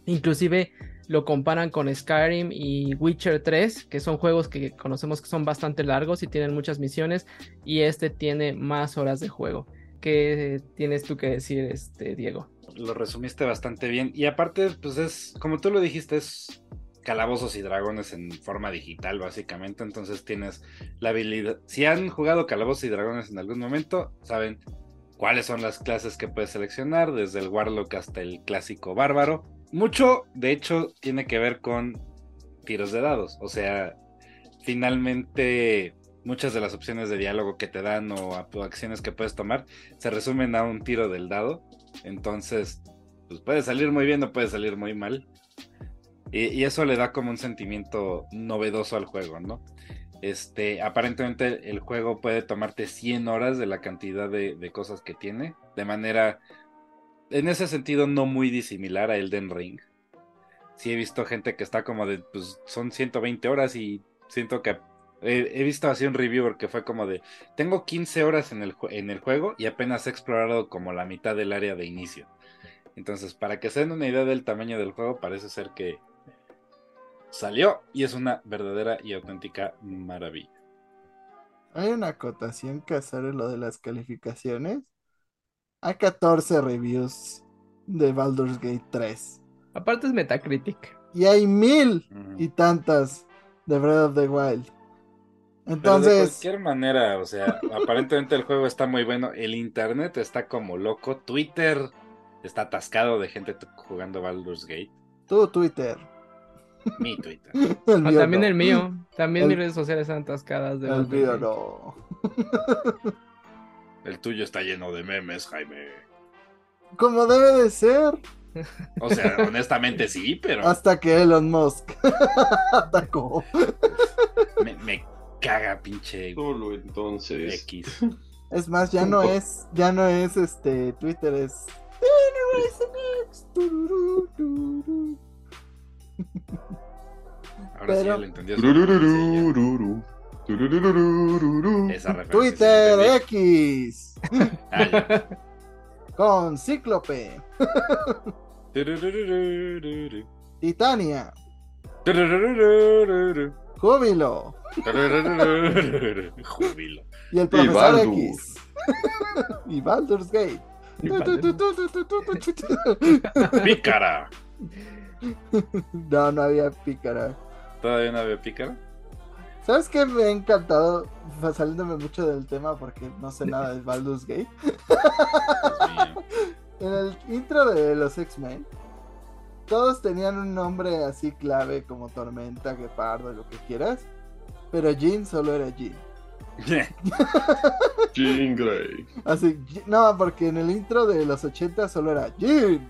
inclusive lo comparan con Skyrim y Witcher 3, que son juegos que conocemos que son bastante largos y tienen muchas misiones, y este tiene más horas de juego. ¿Qué tienes tú que decir, este, Diego? Lo resumiste bastante bien. Y aparte, pues es, como tú lo dijiste, es calabozos y dragones en forma digital, básicamente. Entonces tienes la habilidad. Si han jugado calabozos y dragones en algún momento, saben cuáles son las clases que puedes seleccionar, desde el Warlock hasta el clásico bárbaro. Mucho, de hecho, tiene que ver con tiros de dados. O sea, finalmente muchas de las opciones de diálogo que te dan o, acciones que puedes tomar se resumen a un tiro del dado. Entonces, pues puede salir muy bien o puede salir muy mal. Y, eso le da como un sentimiento novedoso al juego, ¿no? Este, aparentemente el juego puede tomarte 100 horas de la cantidad de cosas que tiene, de manera, en ese sentido, no muy disimilar a Elden Ring. Sí he visto gente que está como de, pues son 120 horas y siento que he, he visto así un reviewer que fue como de, tengo 15 horas en el, en el juego y apenas he explorado como la mitad del área de inicio. Entonces, para que se den una idea del tamaño del juego, parece ser que salió y es una verdadera y auténtica maravilla. Hay una acotación que hacer en lo de las calificaciones. Hay 14 reviews de Baldur's Gate 3. Aparte es Metacritic. Y hay mil y tantas de Breath of the Wild. Pero de Entonces, cualquier manera, o sea, (laughs) aparentemente el juego está muy bueno, el internet está como loco, Twitter está atascado de gente jugando Baldur's Gate, tu Twitter. mi Twitter. (laughs) El Ah, mío también no. el mío. También El- mis redes sociales están atascadas de El Baldur's mío Gate. no. (laughs) El tuyo está lleno de memes, Jaime. Como debe de ser. O sea, (laughs) honestamente sí, pero Hasta que Elon Musk (laughs) atacó. me, me caga pinche Solo entonces. X. Es más, ya no es, ya no es este Twitter, es. Ahora sí ya Pero- lo entendió. Esa Twitter. X. (laughs) Con Cíclope. Titania. Júbilo. Júbilo. y el profesor. X. (laughs) y Baldur's Gate. Pícara. No, no había pícara. ¿Todavía no había pícara? ¿Sabes qué me ha encantado? Saliéndome mucho del tema porque no sé nada de Baldur's Gate. En el intro de los X-Men, todos tenían un nombre así clave como Tormenta, Gepardo, lo que quieras. Pero Jean solo era Jean. (laughs) Jean Grey. Así, no, porque en el intro de los 80 solo era Jean.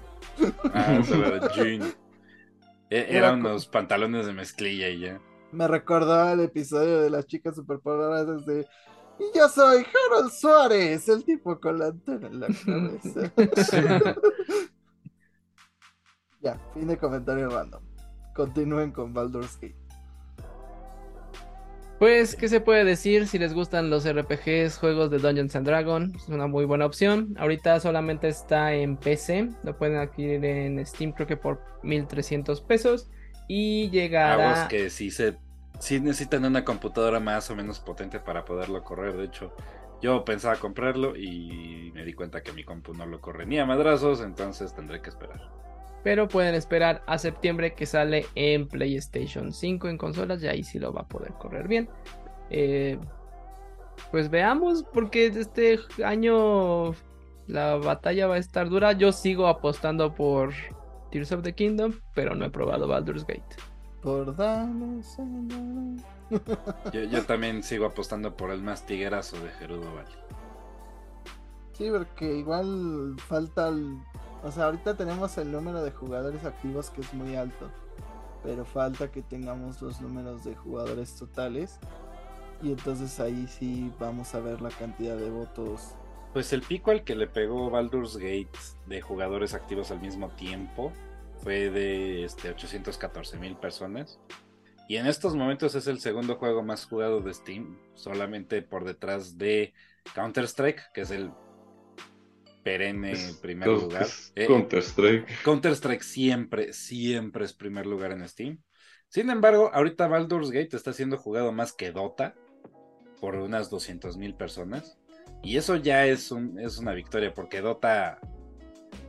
Ah, solo era Jean. (laughs) E- Era Eran unos pantalones de mezclilla y ya. Me recordó al episodio de las chicas superpoderosas de. Y yo soy Harold Suárez, el tipo con la antena en la (laughs) cabeza. (laughs) ya, fin de comentario random. Continúen con Baldur's Gate. Pues, ¿qué se puede decir? Si les gustan los RPGs, juegos de Dungeons and Dragons, es una muy buena opción. Ahorita solamente está en PC, lo pueden adquirir en Steam, creo que por 1300 pesos. Y llegará. Aguas que sí se sí necesitan una computadora más o menos potente para poderlo correr. De hecho, yo pensaba comprarlo y me di cuenta que mi compu no lo corre ni a madrazos, entonces tendré que esperar. Pero pueden esperar a septiembre que sale en PlayStation 5 en consolas y ahí sí lo va a poder correr bien. Eh, pues veamos, porque este año la batalla va a estar dura. Yo sigo apostando por Tears of the Kingdom, pero no he probado Baldur's Gate. Por. Yo, yo también sigo apostando por el más tiguerazo de Gerudo Valley. Sí, porque igual falta el... O sea, ahorita tenemos el número de jugadores activos que es muy alto. Pero falta que tengamos los números de jugadores totales. Y entonces ahí sí vamos a ver la cantidad de votos. Pues el pico al que le pegó Baldur's Gate de jugadores activos al mismo tiempo fue de este, 814 mil personas. Y en estos momentos es el segundo juego más jugado de Steam, solamente por detrás de Counter-Strike, que es el perenne Es- primer es- lugar. Eh, Counter-Strike. Counter-Strike siempre, siempre es primer lugar en Steam. Sin embargo, ahorita Baldur's Gate está siendo jugado más que Dota por unas 200 mil personas. Y eso ya es, un, es una victoria porque Dota,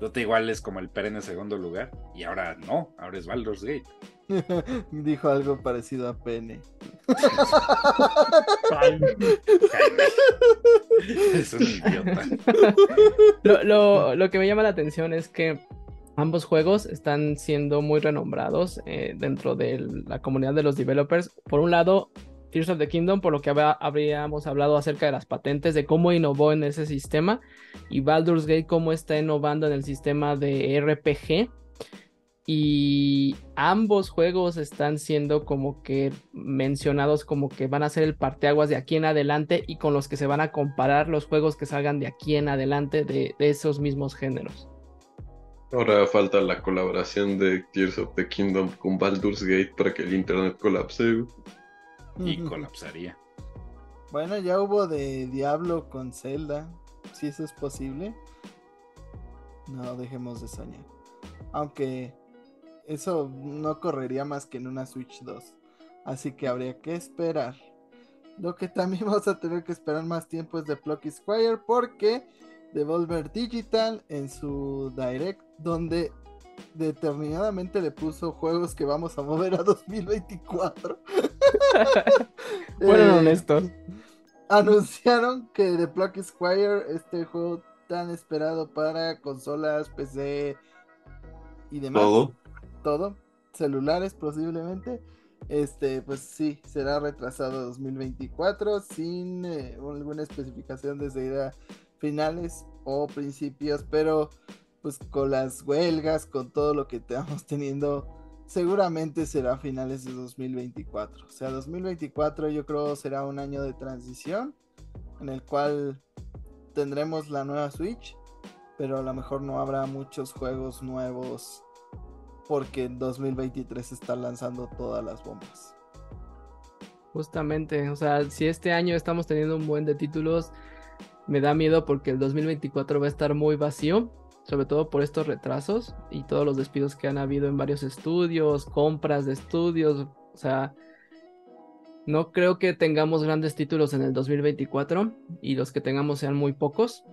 Dota igual es como el perenne segundo lugar. Y ahora no, ahora es Baldur's Gate. (laughs) Dijo algo parecido a Pene. Es un (laughs) idiota. Lo, lo- lo que me llama la atención es que ambos juegos están siendo muy renombrados eh, dentro de la comunidad de los developers. Por un lado, Tears of the Kingdom, por lo que habríamos hablado acerca de las patentes, de cómo innovó en ese sistema, y Baldur's Gate, cómo está innovando en el sistema de RPG. Y ambos juegos están siendo como que mencionados como que van a ser el parteaguas de aquí en adelante y con los que se van a comparar los juegos que salgan de aquí en adelante de, de esos mismos géneros. Ahora falta la colaboración de Tears of the Kingdom con Baldur's Gate para que el internet colapse. Y colapsaría. Bueno, ya hubo de Diablo con Zelda. Si eso es posible. No dejemos de soñar. Aunque eso no correría más que en una Switch 2. Así que habría que esperar. Lo que también (laughs) vamos a tener que esperar más tiempo es de Plucky Squire porque Devolver Digital en su Direct donde determinadamente le puso juegos que vamos a mover a (laughs) 2024. (laughs) Fueron Eh, honestos. anunciaron que The Pluck Squire, este juego tan esperado para consolas, PC y demás, Todo. todo, celulares posiblemente, este, pues sí, será retrasado a 2024 sin eh, alguna especificación de salida finales o principios, pero pues con las huelgas, con todo lo que estamos teniendo, seguramente será finales de 2024. O sea, 2024 yo creo será un año de transición en el cual tendremos la nueva Switch, pero a lo mejor no habrá muchos juegos nuevos porque en 2023 están lanzando todas las bombas. Justamente, o sea, si este año estamos teniendo un buen de títulos, me da miedo porque el 2024 va a estar muy vacío, sobre todo por estos retrasos y todos los despidos que han habido en varios estudios, compras de estudios, o sea, no creo que tengamos grandes títulos en el 2024 y los que tengamos sean muy pocos,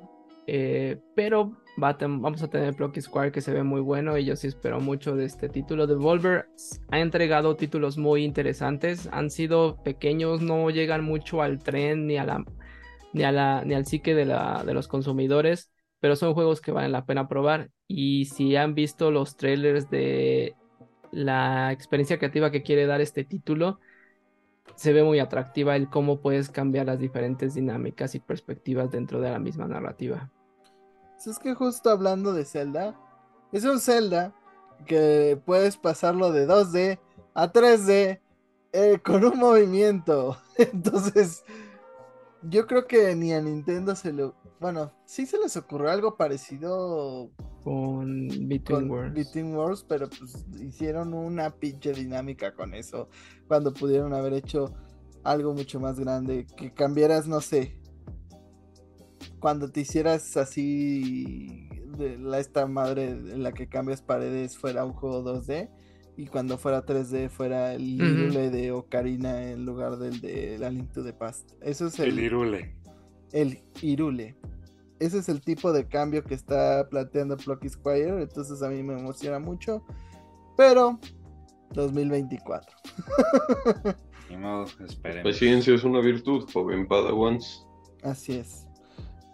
eh, pero vamos a tener Blocky Square que se ve muy bueno y yo sí espero mucho de este título. Devolver ha entregado títulos muy interesantes, han sido pequeños, no llegan mucho al tren ni a la ni, a la, ni al psique de, la, de los consumidores, pero son juegos que valen la pena probar. Y si han visto los trailers de la experiencia creativa que quiere dar este título, se ve muy atractiva el cómo puedes cambiar las diferentes dinámicas y perspectivas dentro de la misma narrativa. Es que justo hablando de Zelda, es un Zelda que puedes pasarlo de 2D a 3D eh, con un movimiento. (laughs) Entonces, yo creo que ni a Nintendo se le. Bueno, sí se les ocurrió algo parecido con Between Wars. pero pues hicieron una pinche dinámica con eso. Cuando pudieron haber hecho algo mucho más grande. Que cambiaras, no sé. Cuando te hicieras así. De la, esta madre en la que cambias paredes fuera un juego 2D y cuando fuera 3D fuera el Irule de Ocarina en lugar del de La Link to the Past. Eso es el, el Irule. El Irule. Ese es el tipo de cambio que está planteando Plucky Squire, entonces a mí me emociona mucho. Pero 2024. (laughs) No, esperemos. Paciencia es una virtud, joven Padawans. Así es.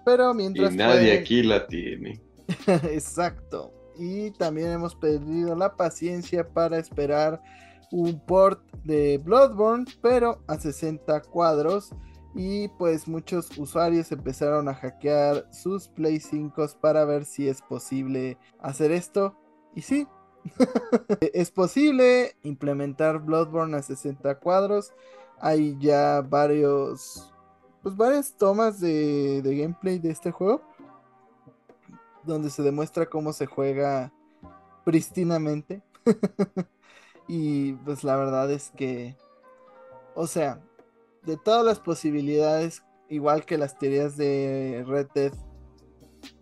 Pero mientras. Y nadie aquí la tiene. (laughs) Exacto y también hemos perdido la paciencia para esperar un port de Bloodborne, pero a 60 cuadros. Y pues muchos usuarios empezaron a hackear sus Play 5 para ver si es posible hacer esto. Y sí, (laughs) es posible implementar Bloodborne a 60 cuadros. Hay ya varios, pues varias tomas de, de gameplay de este juego donde se demuestra cómo se juega pristinamente. (laughs) y pues la verdad es que, o sea, de todas las posibilidades, igual que las teorías de Red Dead,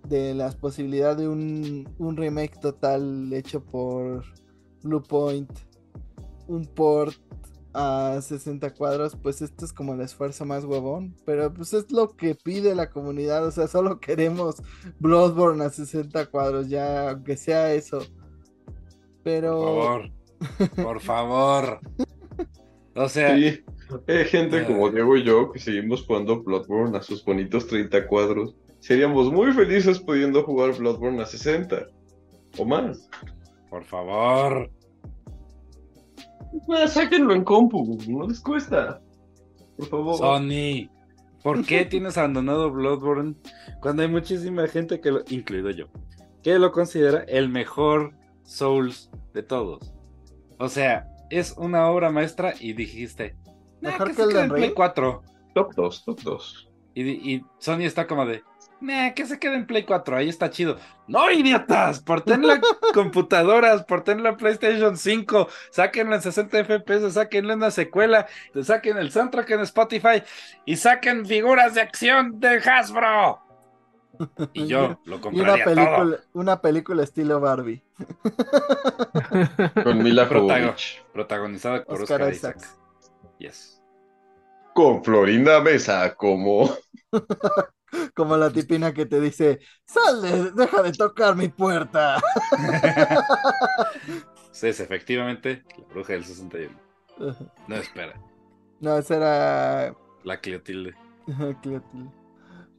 de las posibilidades de un, un remake total hecho por Bluepoint, un port a 60 cuadros, pues esto es como el esfuerzo más huevón, pero pues es lo que pide la comunidad, o sea, (laughs) solo queremos Bloodborne a 60 cuadros, ya aunque sea eso. Pero... Por favor, por favor. (laughs) O sea... Sí, hay gente como Diego y yo que seguimos jugando Bloodborne a sus bonitos 30 cuadros. Seríamos muy felices pudiendo jugar Bloodborne a 60 o más. Por favor. Bueno, sáquenlo en compu, no les cuesta. Por favor. Sony, ¿por qué (laughs) tienes abandonado Bloodborne cuando hay muchísima gente que lo, incluido yo, que lo considera el mejor Souls de todos? O sea, es una obra maestra y dijiste, mejor que, el de Play 4. Top 2, top 2. Y, y Sony está como de, Nah, que se quede en Play 4, ahí está chido. No, idiotas, porten la (laughs) computadoras, porten la PlayStation 5, sáquenlo en 60 FPS, sáquenlo en una secuela, saquen el soundtrack en Spotify y saquen figuras de acción de Hasbro. Y yo lo (laughs) compraría una película, Una película estilo Barbie. Con Mila Protago Protagonizada por Oscar, Isaac. Yes. Con Florinda Mesa como... (laughs) Como la tipina que te dice, sale, deja de tocar mi puerta. (laughs) sí, es efectivamente la bruja del 61. No, espera. No, esa era... La Cleotilde. Cleotilde.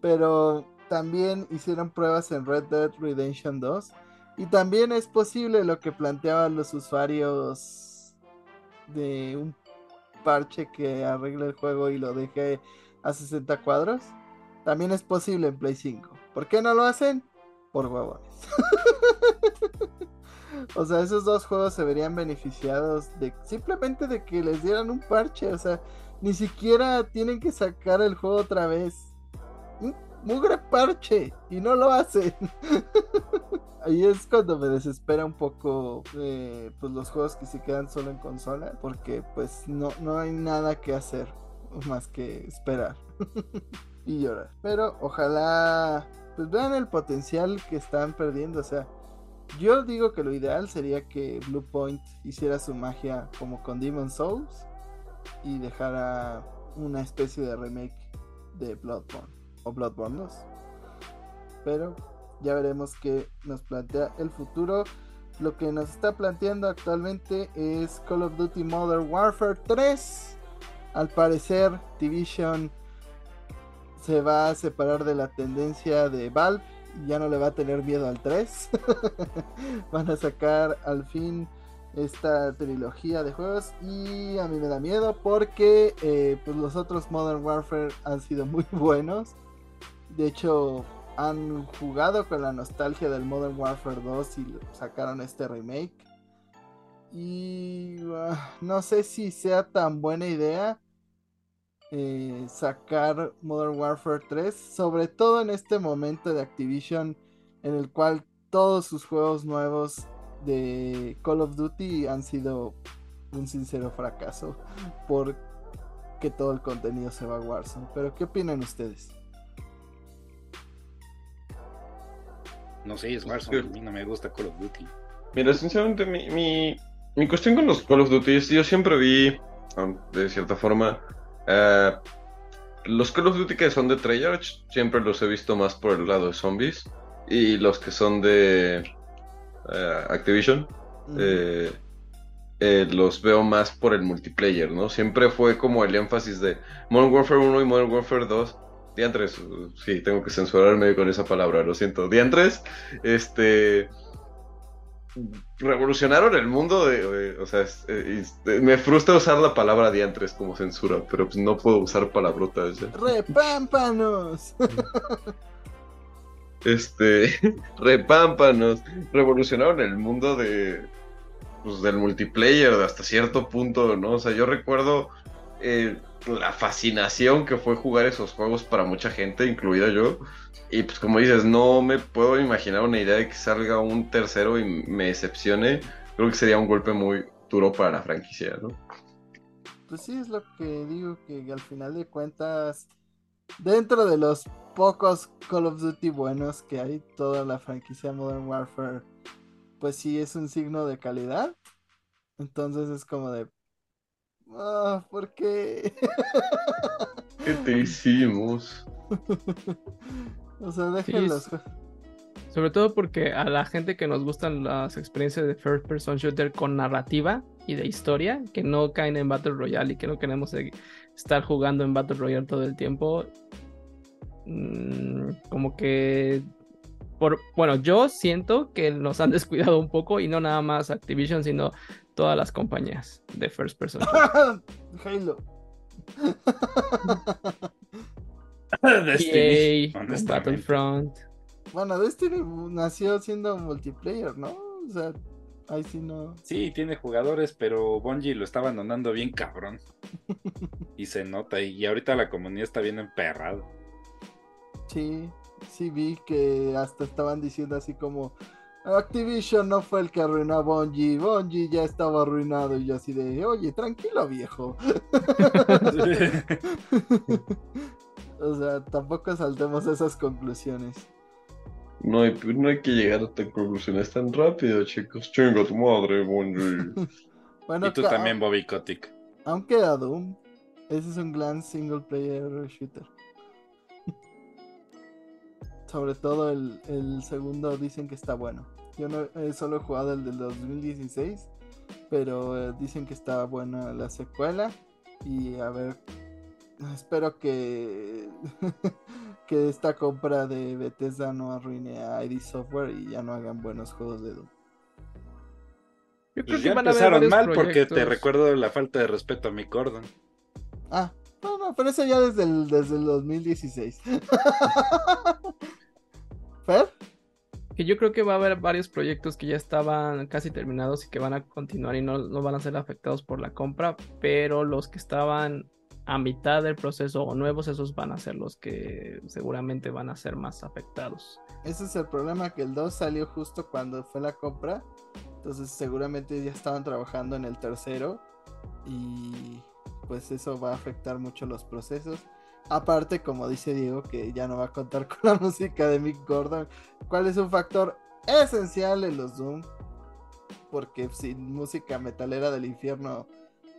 Pero también hicieron pruebas en Red Dead Redemption 2. Y también es posible lo que planteaban los usuarios de un parche que arregle el juego y lo deje a 60 cuadros. También es posible en Play 5. ¿Por qué no lo hacen? Por huevones. (laughs) o sea, esos dos juegos se verían beneficiados de simplemente de que les dieran un parche. O sea, ni siquiera tienen que sacar el juego otra vez. Un mugre parche. Y no lo hacen. (laughs) Ahí es cuando me desespera un poco eh, pues los juegos que se quedan solo en consola. Porque pues no, no hay nada que hacer más que esperar. (laughs) y llorar. Pero ojalá pues vean el potencial que están perdiendo. O sea, yo digo que lo ideal sería que Blue Point hiciera su magia como con Demon Souls y dejara una especie de remake de Bloodborne o Bloodborne 2. Pero ya veremos qué nos plantea el futuro. Lo que nos está planteando actualmente es Call of Duty Modern Warfare 3. Al parecer, Division se va a separar de la tendencia de Valve ya no le va a tener miedo al 3. (laughs) Van a sacar al fin esta trilogía de juegos y a mí me da miedo porque eh, pues los otros Modern Warfare han sido muy (laughs) buenos. De hecho, han jugado con la nostalgia del Modern Warfare 2 y sacaron este remake. Y ah, no sé si sea tan buena idea eh, sacar Modern Warfare 3, sobre todo en este momento de Activision en el cual todos sus juegos nuevos de Call of Duty han sido un sincero fracaso porque todo el contenido se va a Warzone. Pero ¿qué opinan ustedes? No sé, es Warzone, a mí no me gusta Call of Duty. Mira, sinceramente, mi, mi, mi cuestión con los Call of Duty es yo siempre vi, de cierta forma, eh, los Call of Duty que son de Treyarch, siempre los he visto más por el lado de zombies. Y los que son de eh, Activision, eh, los veo más por el multiplayer, ¿no? Siempre fue como el énfasis de Modern Warfare 1 y Modern Warfare 2. Diantres, sí, tengo que censurarme con esa palabra, lo siento. Diantres, este revolucionaron el mundo de, o sea, eh, me frustra usar la palabra diantres como censura, pero pues no puedo usar palabrotas. Repámpanos. (laughs) este, (laughs) repámpanos, revolucionaron el mundo de pues, del multiplayer hasta cierto punto, ¿no? O sea, yo recuerdo eh, la fascinación que fue jugar esos juegos para mucha gente, incluida yo. Y pues como dices, no me puedo imaginar una idea de que salga un tercero y me decepcione. Creo que sería un golpe muy duro para la franquicia, ¿no? Pues sí, es lo que digo, que al final de cuentas, dentro de los pocos Call of Duty buenos que hay, toda la franquicia Modern Warfare, pues sí es un signo de calidad. Entonces es como de, Ah, ¿por qué? ¿Qué te hicimos? (laughs) o sea, déjenlos. Sobre todo porque a la gente que nos gustan las experiencias de first person shooter con narrativa y de historia, que no caen en Battle Royale y que no queremos estar jugando en Battle Royale todo el tiempo, mm, como que por, bueno, yo siento que nos han (laughs) descuidado un poco y no nada más Activision, sino todas las compañías de first person. (laughs) Halo. (laughs) Destiny. Battlefront. Bueno, Destiny nació siendo multiplayer, ¿no? O sea, ahí sí no. Sí, tiene jugadores, pero Bungie lo está abandonando bien cabrón. y se nota, y ahorita la comunidad está bien emperrada. Sí, sí vi que hasta estaban diciendo así como Activision no fue el que arruinó a Bungie, Bungie ya estaba arruinado y yo así de, oye, tranquilo viejo. (laughs) o sea, tampoco saltemos esas conclusiones. No hay, no hay que llegar a tan conclusiones tan rápido, chicos. Chinga tu madre, Bungie. (laughs) bueno, y tú también, Bobby Kotick. Aunque a Doom, ese es un gran single player shooter. (laughs) Sobre todo el, el, segundo dicen que está bueno. Yo no he solo he jugado el del 2016, pero eh, dicen que está buena la secuela. Y a ver, espero que, (laughs) que esta compra de Bethesda no arruine a ID Software y ya no hagan buenos juegos de Doom. Yo creo que van empezaron mal porque te recuerdo la falta de respeto a mi cordon. Ah, no, no, pero eso ya desde el, desde el 2016. (laughs) Que yo creo que va a haber varios proyectos que ya estaban casi terminados y que van a continuar y no, no van a ser afectados por la compra, pero los que estaban a mitad del proceso o nuevos, esos van a ser los que seguramente van a ser más afectados. Ese es el problema, que el 2 salió justo cuando fue la compra, entonces seguramente ya estaban trabajando en el tercero y pues eso va a afectar mucho los procesos. Aparte, como dice Diego, que ya no va a contar (laughs) con la música de Mick Gordon, cuál es un factor esencial en los Doom, porque sin música metalera del infierno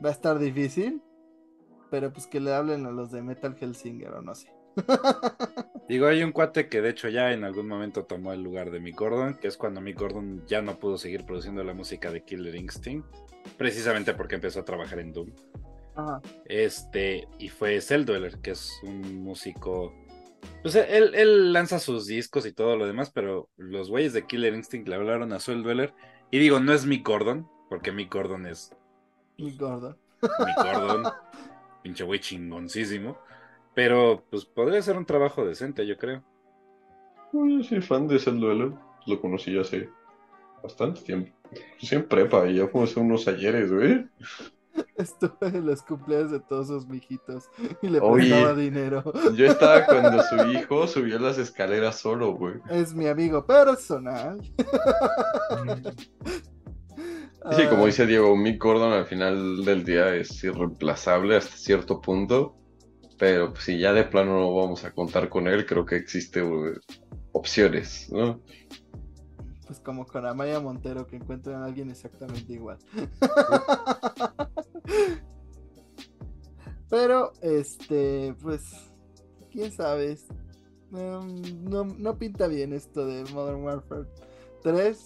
va a estar difícil, pero pues que le hablen a los de Metal Hellsinger o no sé. (laughs) Digo, hay un cuate que de hecho ya en algún momento tomó el lugar de Mick Gordon, que es cuando Mick Gordon ya no pudo seguir produciendo la música de Killer Instinct, precisamente porque empezó a trabajar en Doom. Ajá. Este, y fue Dweller, que es un músico. Pues él, él, lanza sus discos y todo lo demás, pero los güeyes de Killer Instinct le hablaron a Dweller. Y digo, no es Mick Gordon, porque Mick Gordon es. Mick Gordon. Mick Gordon, (laughs) pinche güey chingoncísimo. Pero pues podría ser un trabajo decente, yo creo. Yo soy fan de Dweller. Lo conocí hace bastante tiempo. En prepa, y ya fuimos unos ayeres, güey. Estuve en los cumpleaños de todos sus mijitos y le prestaba dinero. Yo estaba cuando su (laughs) hijo subió las escaleras solo, güey. Es mi amigo personal. (laughs) Sí, como dice Diego, Mick Gordon al final del día es irreemplazable hasta cierto punto. Pero pues, si ya de plano no vamos a contar con él, creo que existen opciones, ¿no? Pues como con Amaya Montero, que encuentran a alguien exactamente igual. (laughs) Pero, este, pues, quién sabe. Em, no, no, pinta bien esto de Modern Warfare 3.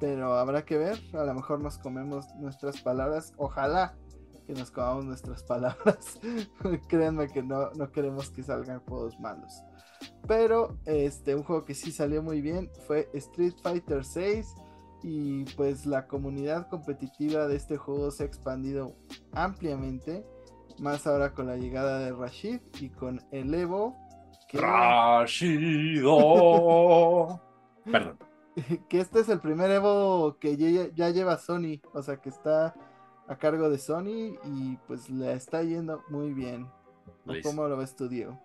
Pero habrá que ver. A lo mejor nos comemos nuestras palabras. Ojalá que nos comamos nuestras (laughs) palabras. Créanme que no, no queremos que salgan juegos malos. Pero este, un juego que sí salió muy bien fue Street Fighter 6 y pues la comunidad competitiva de este juego se ha expandido ampliamente, más ahora con la llegada de Rashid y con el Evo. Que... Rashido. (laughs) Perdón. Que este es el primer Evo que ya, ya, lleva Sony, o sea que está a cargo de Sony y pues le está yendo muy bien. ¿Cómo lo ves tú, Diego?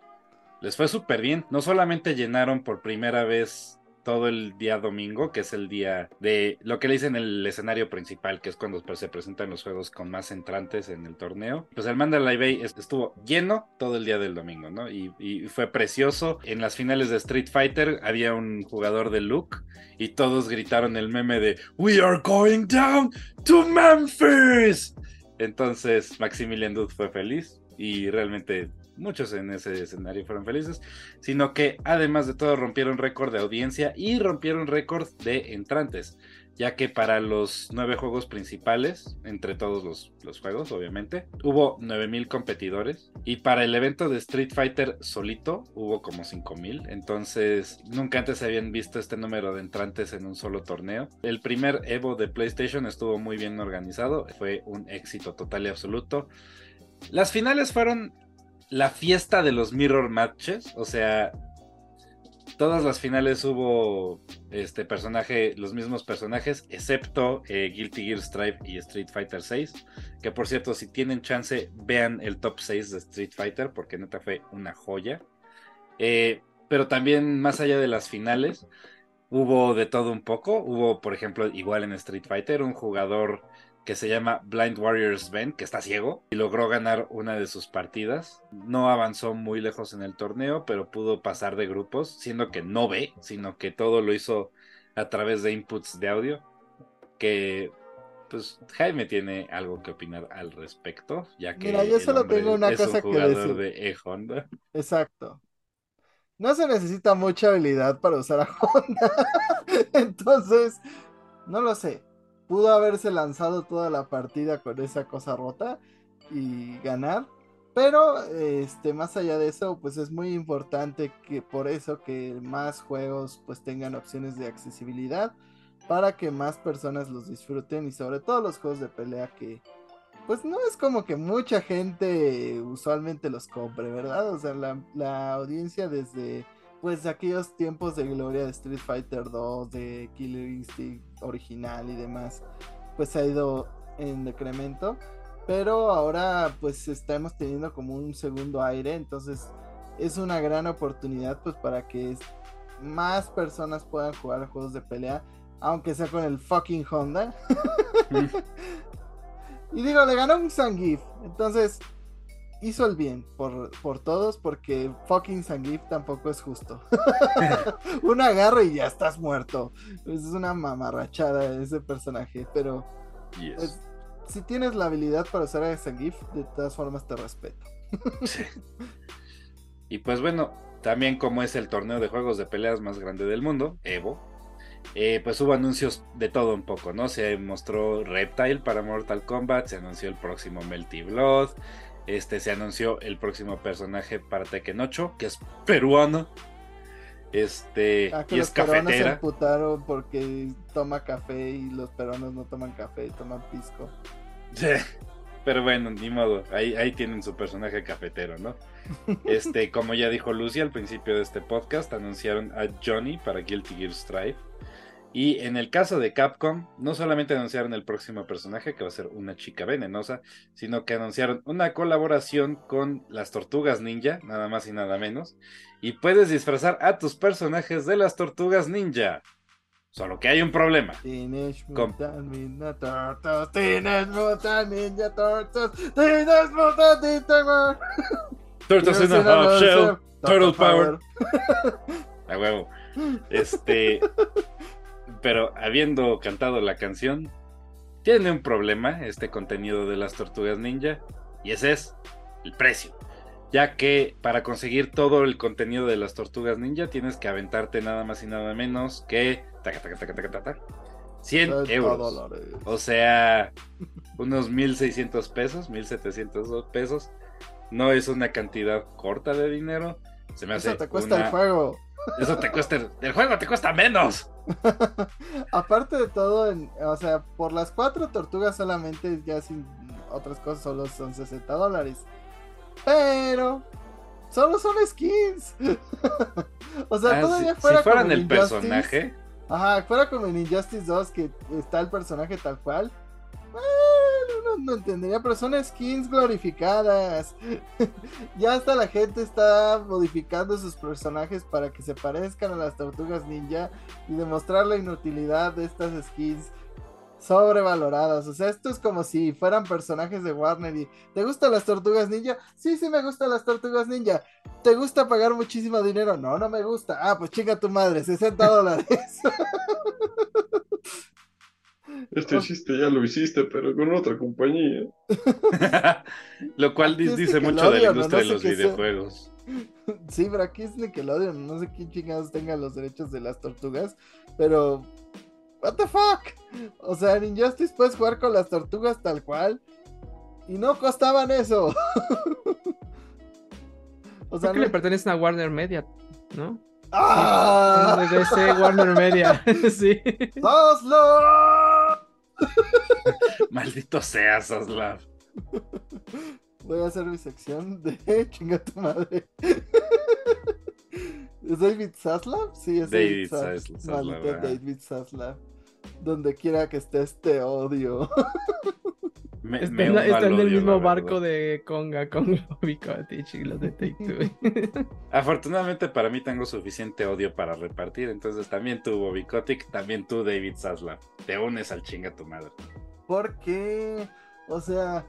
Les fue súper bien. No solamente llenaron por primera vez todo el día domingo, que es el día de lo que le dicen el escenario principal, que es cuando pues, se presentan los juegos con más entrantes en el torneo. Pues el Mandalay Bay estuvo lleno todo el día del domingo, ¿no? Y, fue precioso. En las finales de Street Fighter había un jugador de Luke y todos gritaron el meme de We are going down to Memphis. Entonces Maximilian Dude fue feliz y realmente muchos en ese escenario fueron felices, sino que además de todo rompieron récord de audiencia y rompieron récord de entrantes, ya que para los nueve juegos principales, entre todos los, juegos obviamente, hubo 9000 competidores y para el evento de Street Fighter solito hubo como 5000, entonces nunca antes se habían visto este número de entrantes en un solo torneo. El primer Evo de PlayStation estuvo muy bien organizado, fue un éxito total y absoluto. Las finales fueron la fiesta de los mirror matches, o sea, todas las finales hubo este personaje, los mismos personajes, excepto eh, Guilty Gear Strive y Street Fighter 6, que por cierto, si tienen chance, vean el top 6 de Street Fighter, porque neta fue una joya. Eh, pero también más allá de las finales, hubo de todo un poco. Hubo, por ejemplo, igual en Street Fighter, un jugador que se llama Blind Warriors Ben, que está ciego, y logró ganar una de sus partidas. No avanzó muy lejos en el torneo, pero pudo pasar de grupos, siendo que no ve, sino que todo lo hizo a través de inputs de audio. Que pues Jaime tiene algo que opinar al respecto, ya que Mira, yo solo tengo una cosa que decir. de. Exacto. No se necesita mucha habilidad para usar a Honda. (laughs) Entonces, no lo sé pudo haberse lanzado toda la partida con esa cosa rota y ganar. Pero este, más allá de eso, pues es muy importante que por eso que más juegos pues tengan opciones de accesibilidad para que más personas los disfruten y sobre todo los juegos de pelea que pues no es como que mucha gente usualmente los compre, ¿verdad? O sea, la, la audiencia desde pues de aquellos tiempos de gloria de Street Fighter 2, de Killer Instinct original y demás, pues ha ido en decremento. Pero ahora pues estamos teniendo como un segundo aire, entonces es una gran oportunidad pues para que más personas puedan jugar juegos de pelea, aunque sea con el fucking Honda. (laughs) y digo, le ganó un Sangif, entonces hizo el bien por, por todos porque fucking Zangief tampoco es justo. (laughs) Un agarro y ya estás muerto. Es una mamarrachada ese personaje, pero Yes. si tienes la habilidad para usar a Zangief, de todas formas te respeto. Sí. Y pues bueno, también como es el torneo de juegos de peleas más grande del mundo, Evo, eh, pues hubo anuncios de todo un poco, ¿no? Se mostró Reptile para Mortal Kombat, se anunció el próximo Melty Blood, este, se anunció el próximo personaje para Tekken 8, que es peruano. Este, Ah, que y los es peruanos se emputaron porque toma café y los peruanos no toman café, toman pisco. Sí, Pero bueno, ni modo, ahí, ahí tienen su personaje cafetero, ¿no? (laughs) Este, como ya dijo Lucy al principio de este podcast, anunciaron a Johnny para Guilty Gear Strive. Y en el caso de Capcom, no solamente anunciaron el próximo personaje, que va a ser una chica venenosa, sino que anunciaron una colaboración con las tortugas ninja, nada más y nada menos. Y puedes disfrazar a tus personajes de las tortugas ninja. Solo que hay un problema. Com- Mutant Ninja Turtles, Teenage Mutant Ninja Turtles, Teenage Mutant Ninja Turtles. Turtles in a half shell, turtle power. A huevo. Este. (laughs) Pero habiendo cantado la canción, tiene un problema este contenido de las tortugas ninja. Y ese es el precio. Ya que para conseguir todo el contenido de las tortugas ninja tienes que aventarte nada más y nada menos que. taca, taca, taca, taca, taca, 100 30 euros. dólares. O sea, unos 1600 pesos, 1700 pesos. No es una cantidad corta de dinero. Se me hace te cuesta una- el juego. Eso te cuesta. El, el juego te cuesta menos. (laughs) Aparte de todo, en- o sea, por las cuatro tortugas solamente, ya sin otras cosas, solo son 60 dólares. Pero solo son skins. (laughs) o sea, Ah, todavía si, fuera si fueran como el Injustice, personaje, Ajá, fuera como en Injustice 2 que está el personaje tal cual. No entendería, pero son skins glorificadas. (laughs) ya hasta la gente está modificando sus personajes para que se parezcan a las tortugas ninja y demostrar la inutilidad de estas skins sobrevaloradas. O sea, esto es como si fueran personajes de Warner y ¿te gustan las tortugas ninja? Sí, sí me gustan las tortugas ninja. ¿Te gusta pagar muchísimo dinero? No, no me gusta. Ah, pues chinga tu madre, 60 dólares. (laughs) Este chiste ya lo hiciste, pero con otra compañía. (laughs) lo cual dice mucho de la industria de los qué sea. videojuegos. (laughs) Sí, pero aquí es Nickelodeon, no sé quién chingados tenga los derechos de las tortugas, pero what the fuck? O sea, en Injustice puedes jugar con las tortugas tal cual y no costaban eso. (laughs) o sea, Creo que no... le pertenecen a Warner Media, ¿no? ¡Ah! De DC Warner Media, (laughs) sí. ¡Hazlo! (laughs) Maldito seas, Aslav. Voy a hacer mi sección de (laughs) chinga tu madre. ¿Es David Zaslav? Sí, es David David, Zas- Zaslav. Maldito. David Zaslav. Donde quiera que estés, te odio. Me, Está, me en, la- uno está al en el mismo barco de Conga con Kotick y los de Take Two. (laughs) Afortunadamente para mí tengo suficiente odio para repartir. Entonces también tú, Bobby Kotick, también tú, David Zaslav. Te unes al chinga tu madre. Porque, o sea,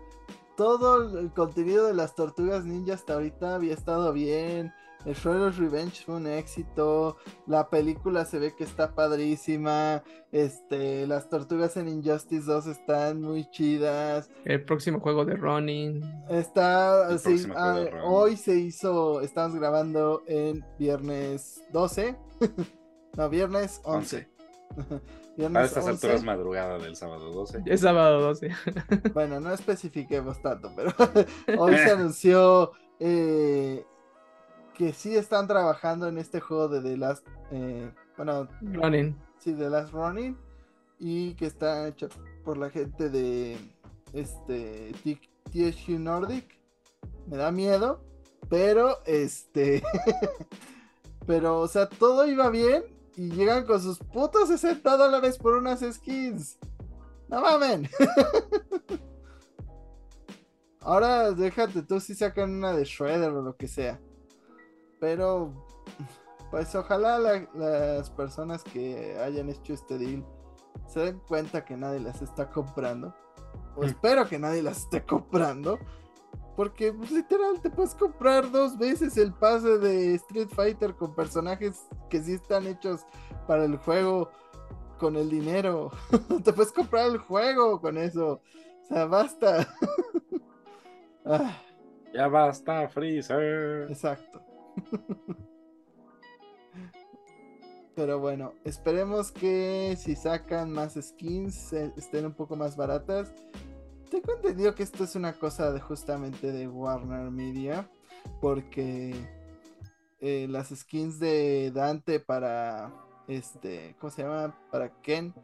todo el contenido de las tortugas ninja hasta ahorita había estado bien. El Shredder's Revenge fue un éxito. La película se ve que está padrísima. Este, las tortugas en Injustice 2 están muy chidas. El próximo juego de Ronin. Está, sí, ah, de hoy se hizo, estamos grabando en viernes 12. (laughs) no, viernes 11. (laughs) viernes A estas 11. alturas madrugada del sábado 12. Es sábado 12. Bueno, no especifiquemos tanto, pero (laughs) hoy se anunció eh, que sí están trabajando en este juego de The Last, eh, bueno, Ronin. sí, The Last Running y que está hecho por la gente de este THQ Nordic. Me da miedo, pero este, (laughs) pero o sea, todo iba bien y llegan con sus putos 60 dólares por unas skins. No mamen. (laughs) Ahora déjate tú si sacan una de Shredder o lo que sea. Pero, (laughs) pues ojalá la- las personas que hayan hecho este deal se den cuenta que nadie las está comprando. O Mm. espero que nadie las esté comprando. Porque pues, literal te puedes comprar dos veces el pase de Street Fighter con personajes que sí están hechos para el juego con el dinero. (laughs) te puedes comprar el juego con eso. O sea, basta. (laughs) Ah, Ya basta, Freezer. exacto. (laughs) Pero bueno, esperemos que si sacan más skins eh, estén un poco más baratas. Tengo entendido que esto es una cosa de justamente de Warner Media. Porque eh, las skins de Dante para este, ¿cómo se llama? Para Ken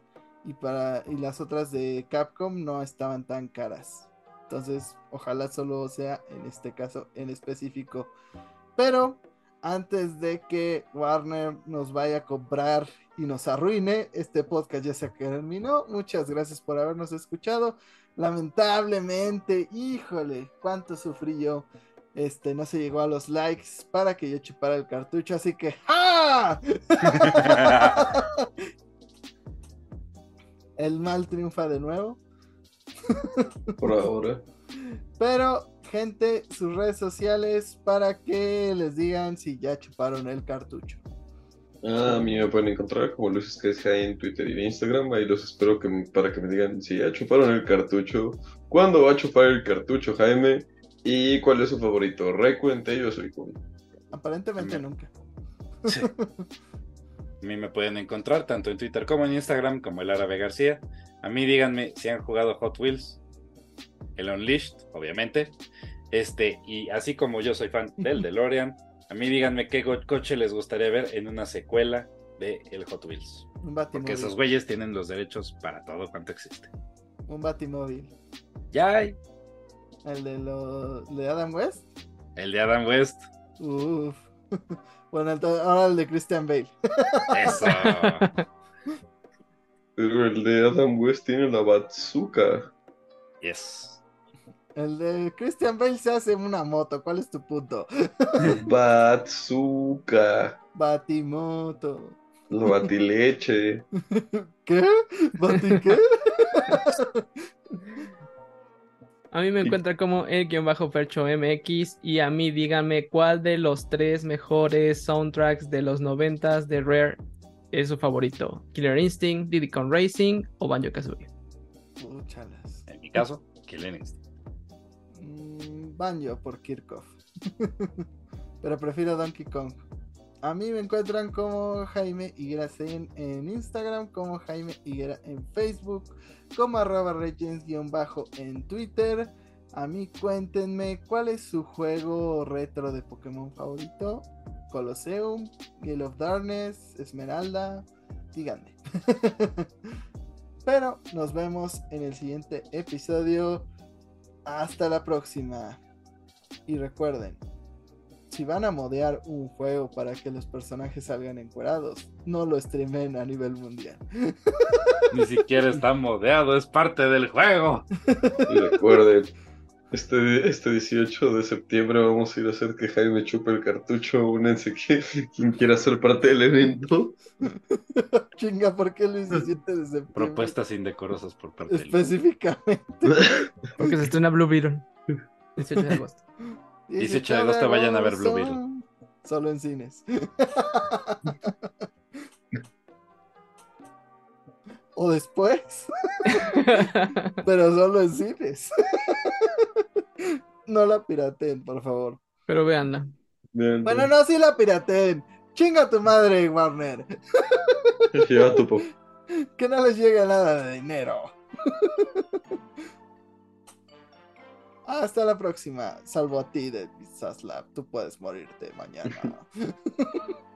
y para y las otras de Capcom no estaban tan caras. Entonces, ojalá solo sea en este caso en específico. Pero antes de que Warner nos vaya a comprar y nos arruine, este podcast ya se terminó. Muchas gracias por habernos escuchado. Lamentablemente, híjole, cuánto sufrí yo. Este, no se llegó a los likes para que yo chupara el cartucho, así que ¡ja! (laughs) El mal triunfa de nuevo. Por ahora. Pero, gente, sus redes sociales para que les digan si ya chuparon el cartucho. Ah, a mí me pueden encontrar como Luis Esquesca en Twitter y en Instagram. Ahí los espero que, para que me digan si ya chuparon el cartucho, cuándo va a chupar el cartucho Jaime y cuál es su favorito. Recuente, yo soy Kun. Aparentemente nunca. Sí. (laughs) A mí me pueden encontrar tanto en Twitter como en Instagram como el Árabe García. A mí díganme si han jugado Hot Wheels, el Unleashed, obviamente. Este, y así como yo soy fan del DeLorean, a mí díganme qué coche les gustaría ver en una secuela de el Hot Wheels. Un Porque batimóvil. esos güeyes tienen los derechos para todo cuanto existe. Un batimóvil. Ya hay El de, lo, de Adam West. el de Adam West. Uf. (laughs) Bueno, entonces, ahora el de Christian Bale. Eso. Pero (laughs) el de Adam West tiene la bazooka. Yes. El de Christian Bale se hace una moto. ¿Cuál es tu punto? (laughs) Bazooka. Batimoto. La batileche. (laughs) ¿Qué? ¿Bati qué? (laughs) A mí me encuentra como el guion bajo Percho MX y a mí díganme cuál de los tres mejores soundtracks de los noventas de Rare es su favorito. Killer Instinct, Diddy Kong Racing o Banjo Kazooie. Puchalas. En mi caso, Killing Instinct. Banjo por Kirchhoff. (laughs) Pero prefiero Donkey Kong. A mí me encuentran como Jaime Higuera en, en Instagram, como Jaime Higuera en Facebook, como arroba bajo en Twitter. A mí cuéntenme cuál es su juego retro de Pokémon favorito. Colosseum, Gale of Darkness, Esmeralda, díganme. (laughs) Pero nos vemos en el siguiente episodio. Hasta la próxima. Y recuerden, si van a modear un juego para que los personajes salgan encuerados, no lo streamen a nivel mundial. Ni siquiera está modeado, es parte del juego. Y recuerden, este, este 18 de septiembre vamos a ir a hacer que Jaime chupe el cartucho. Únense que quien quiera ser parte del evento. (laughs) Chinga, ¿por qué el 17 de septiembre? Propuestas indecorosas por parte del Específicamente. Porque se estrena Blue Beetle. 18 de agosto. (laughs) 18 de agosto vayan a ver Blue Beetle. Solo en cines. (laughs) o después, (laughs) pero solo en cines. no la pirateen, por favor. Pero véanla. Vean, Bueno, no, sí la pirateen. Chinga tu madre, Warner. Lleva tu pop. Que no les llegue nada de dinero. Hasta la próxima. Salvo a ti de Saslab. Tú puedes morirte mañana. (laughs)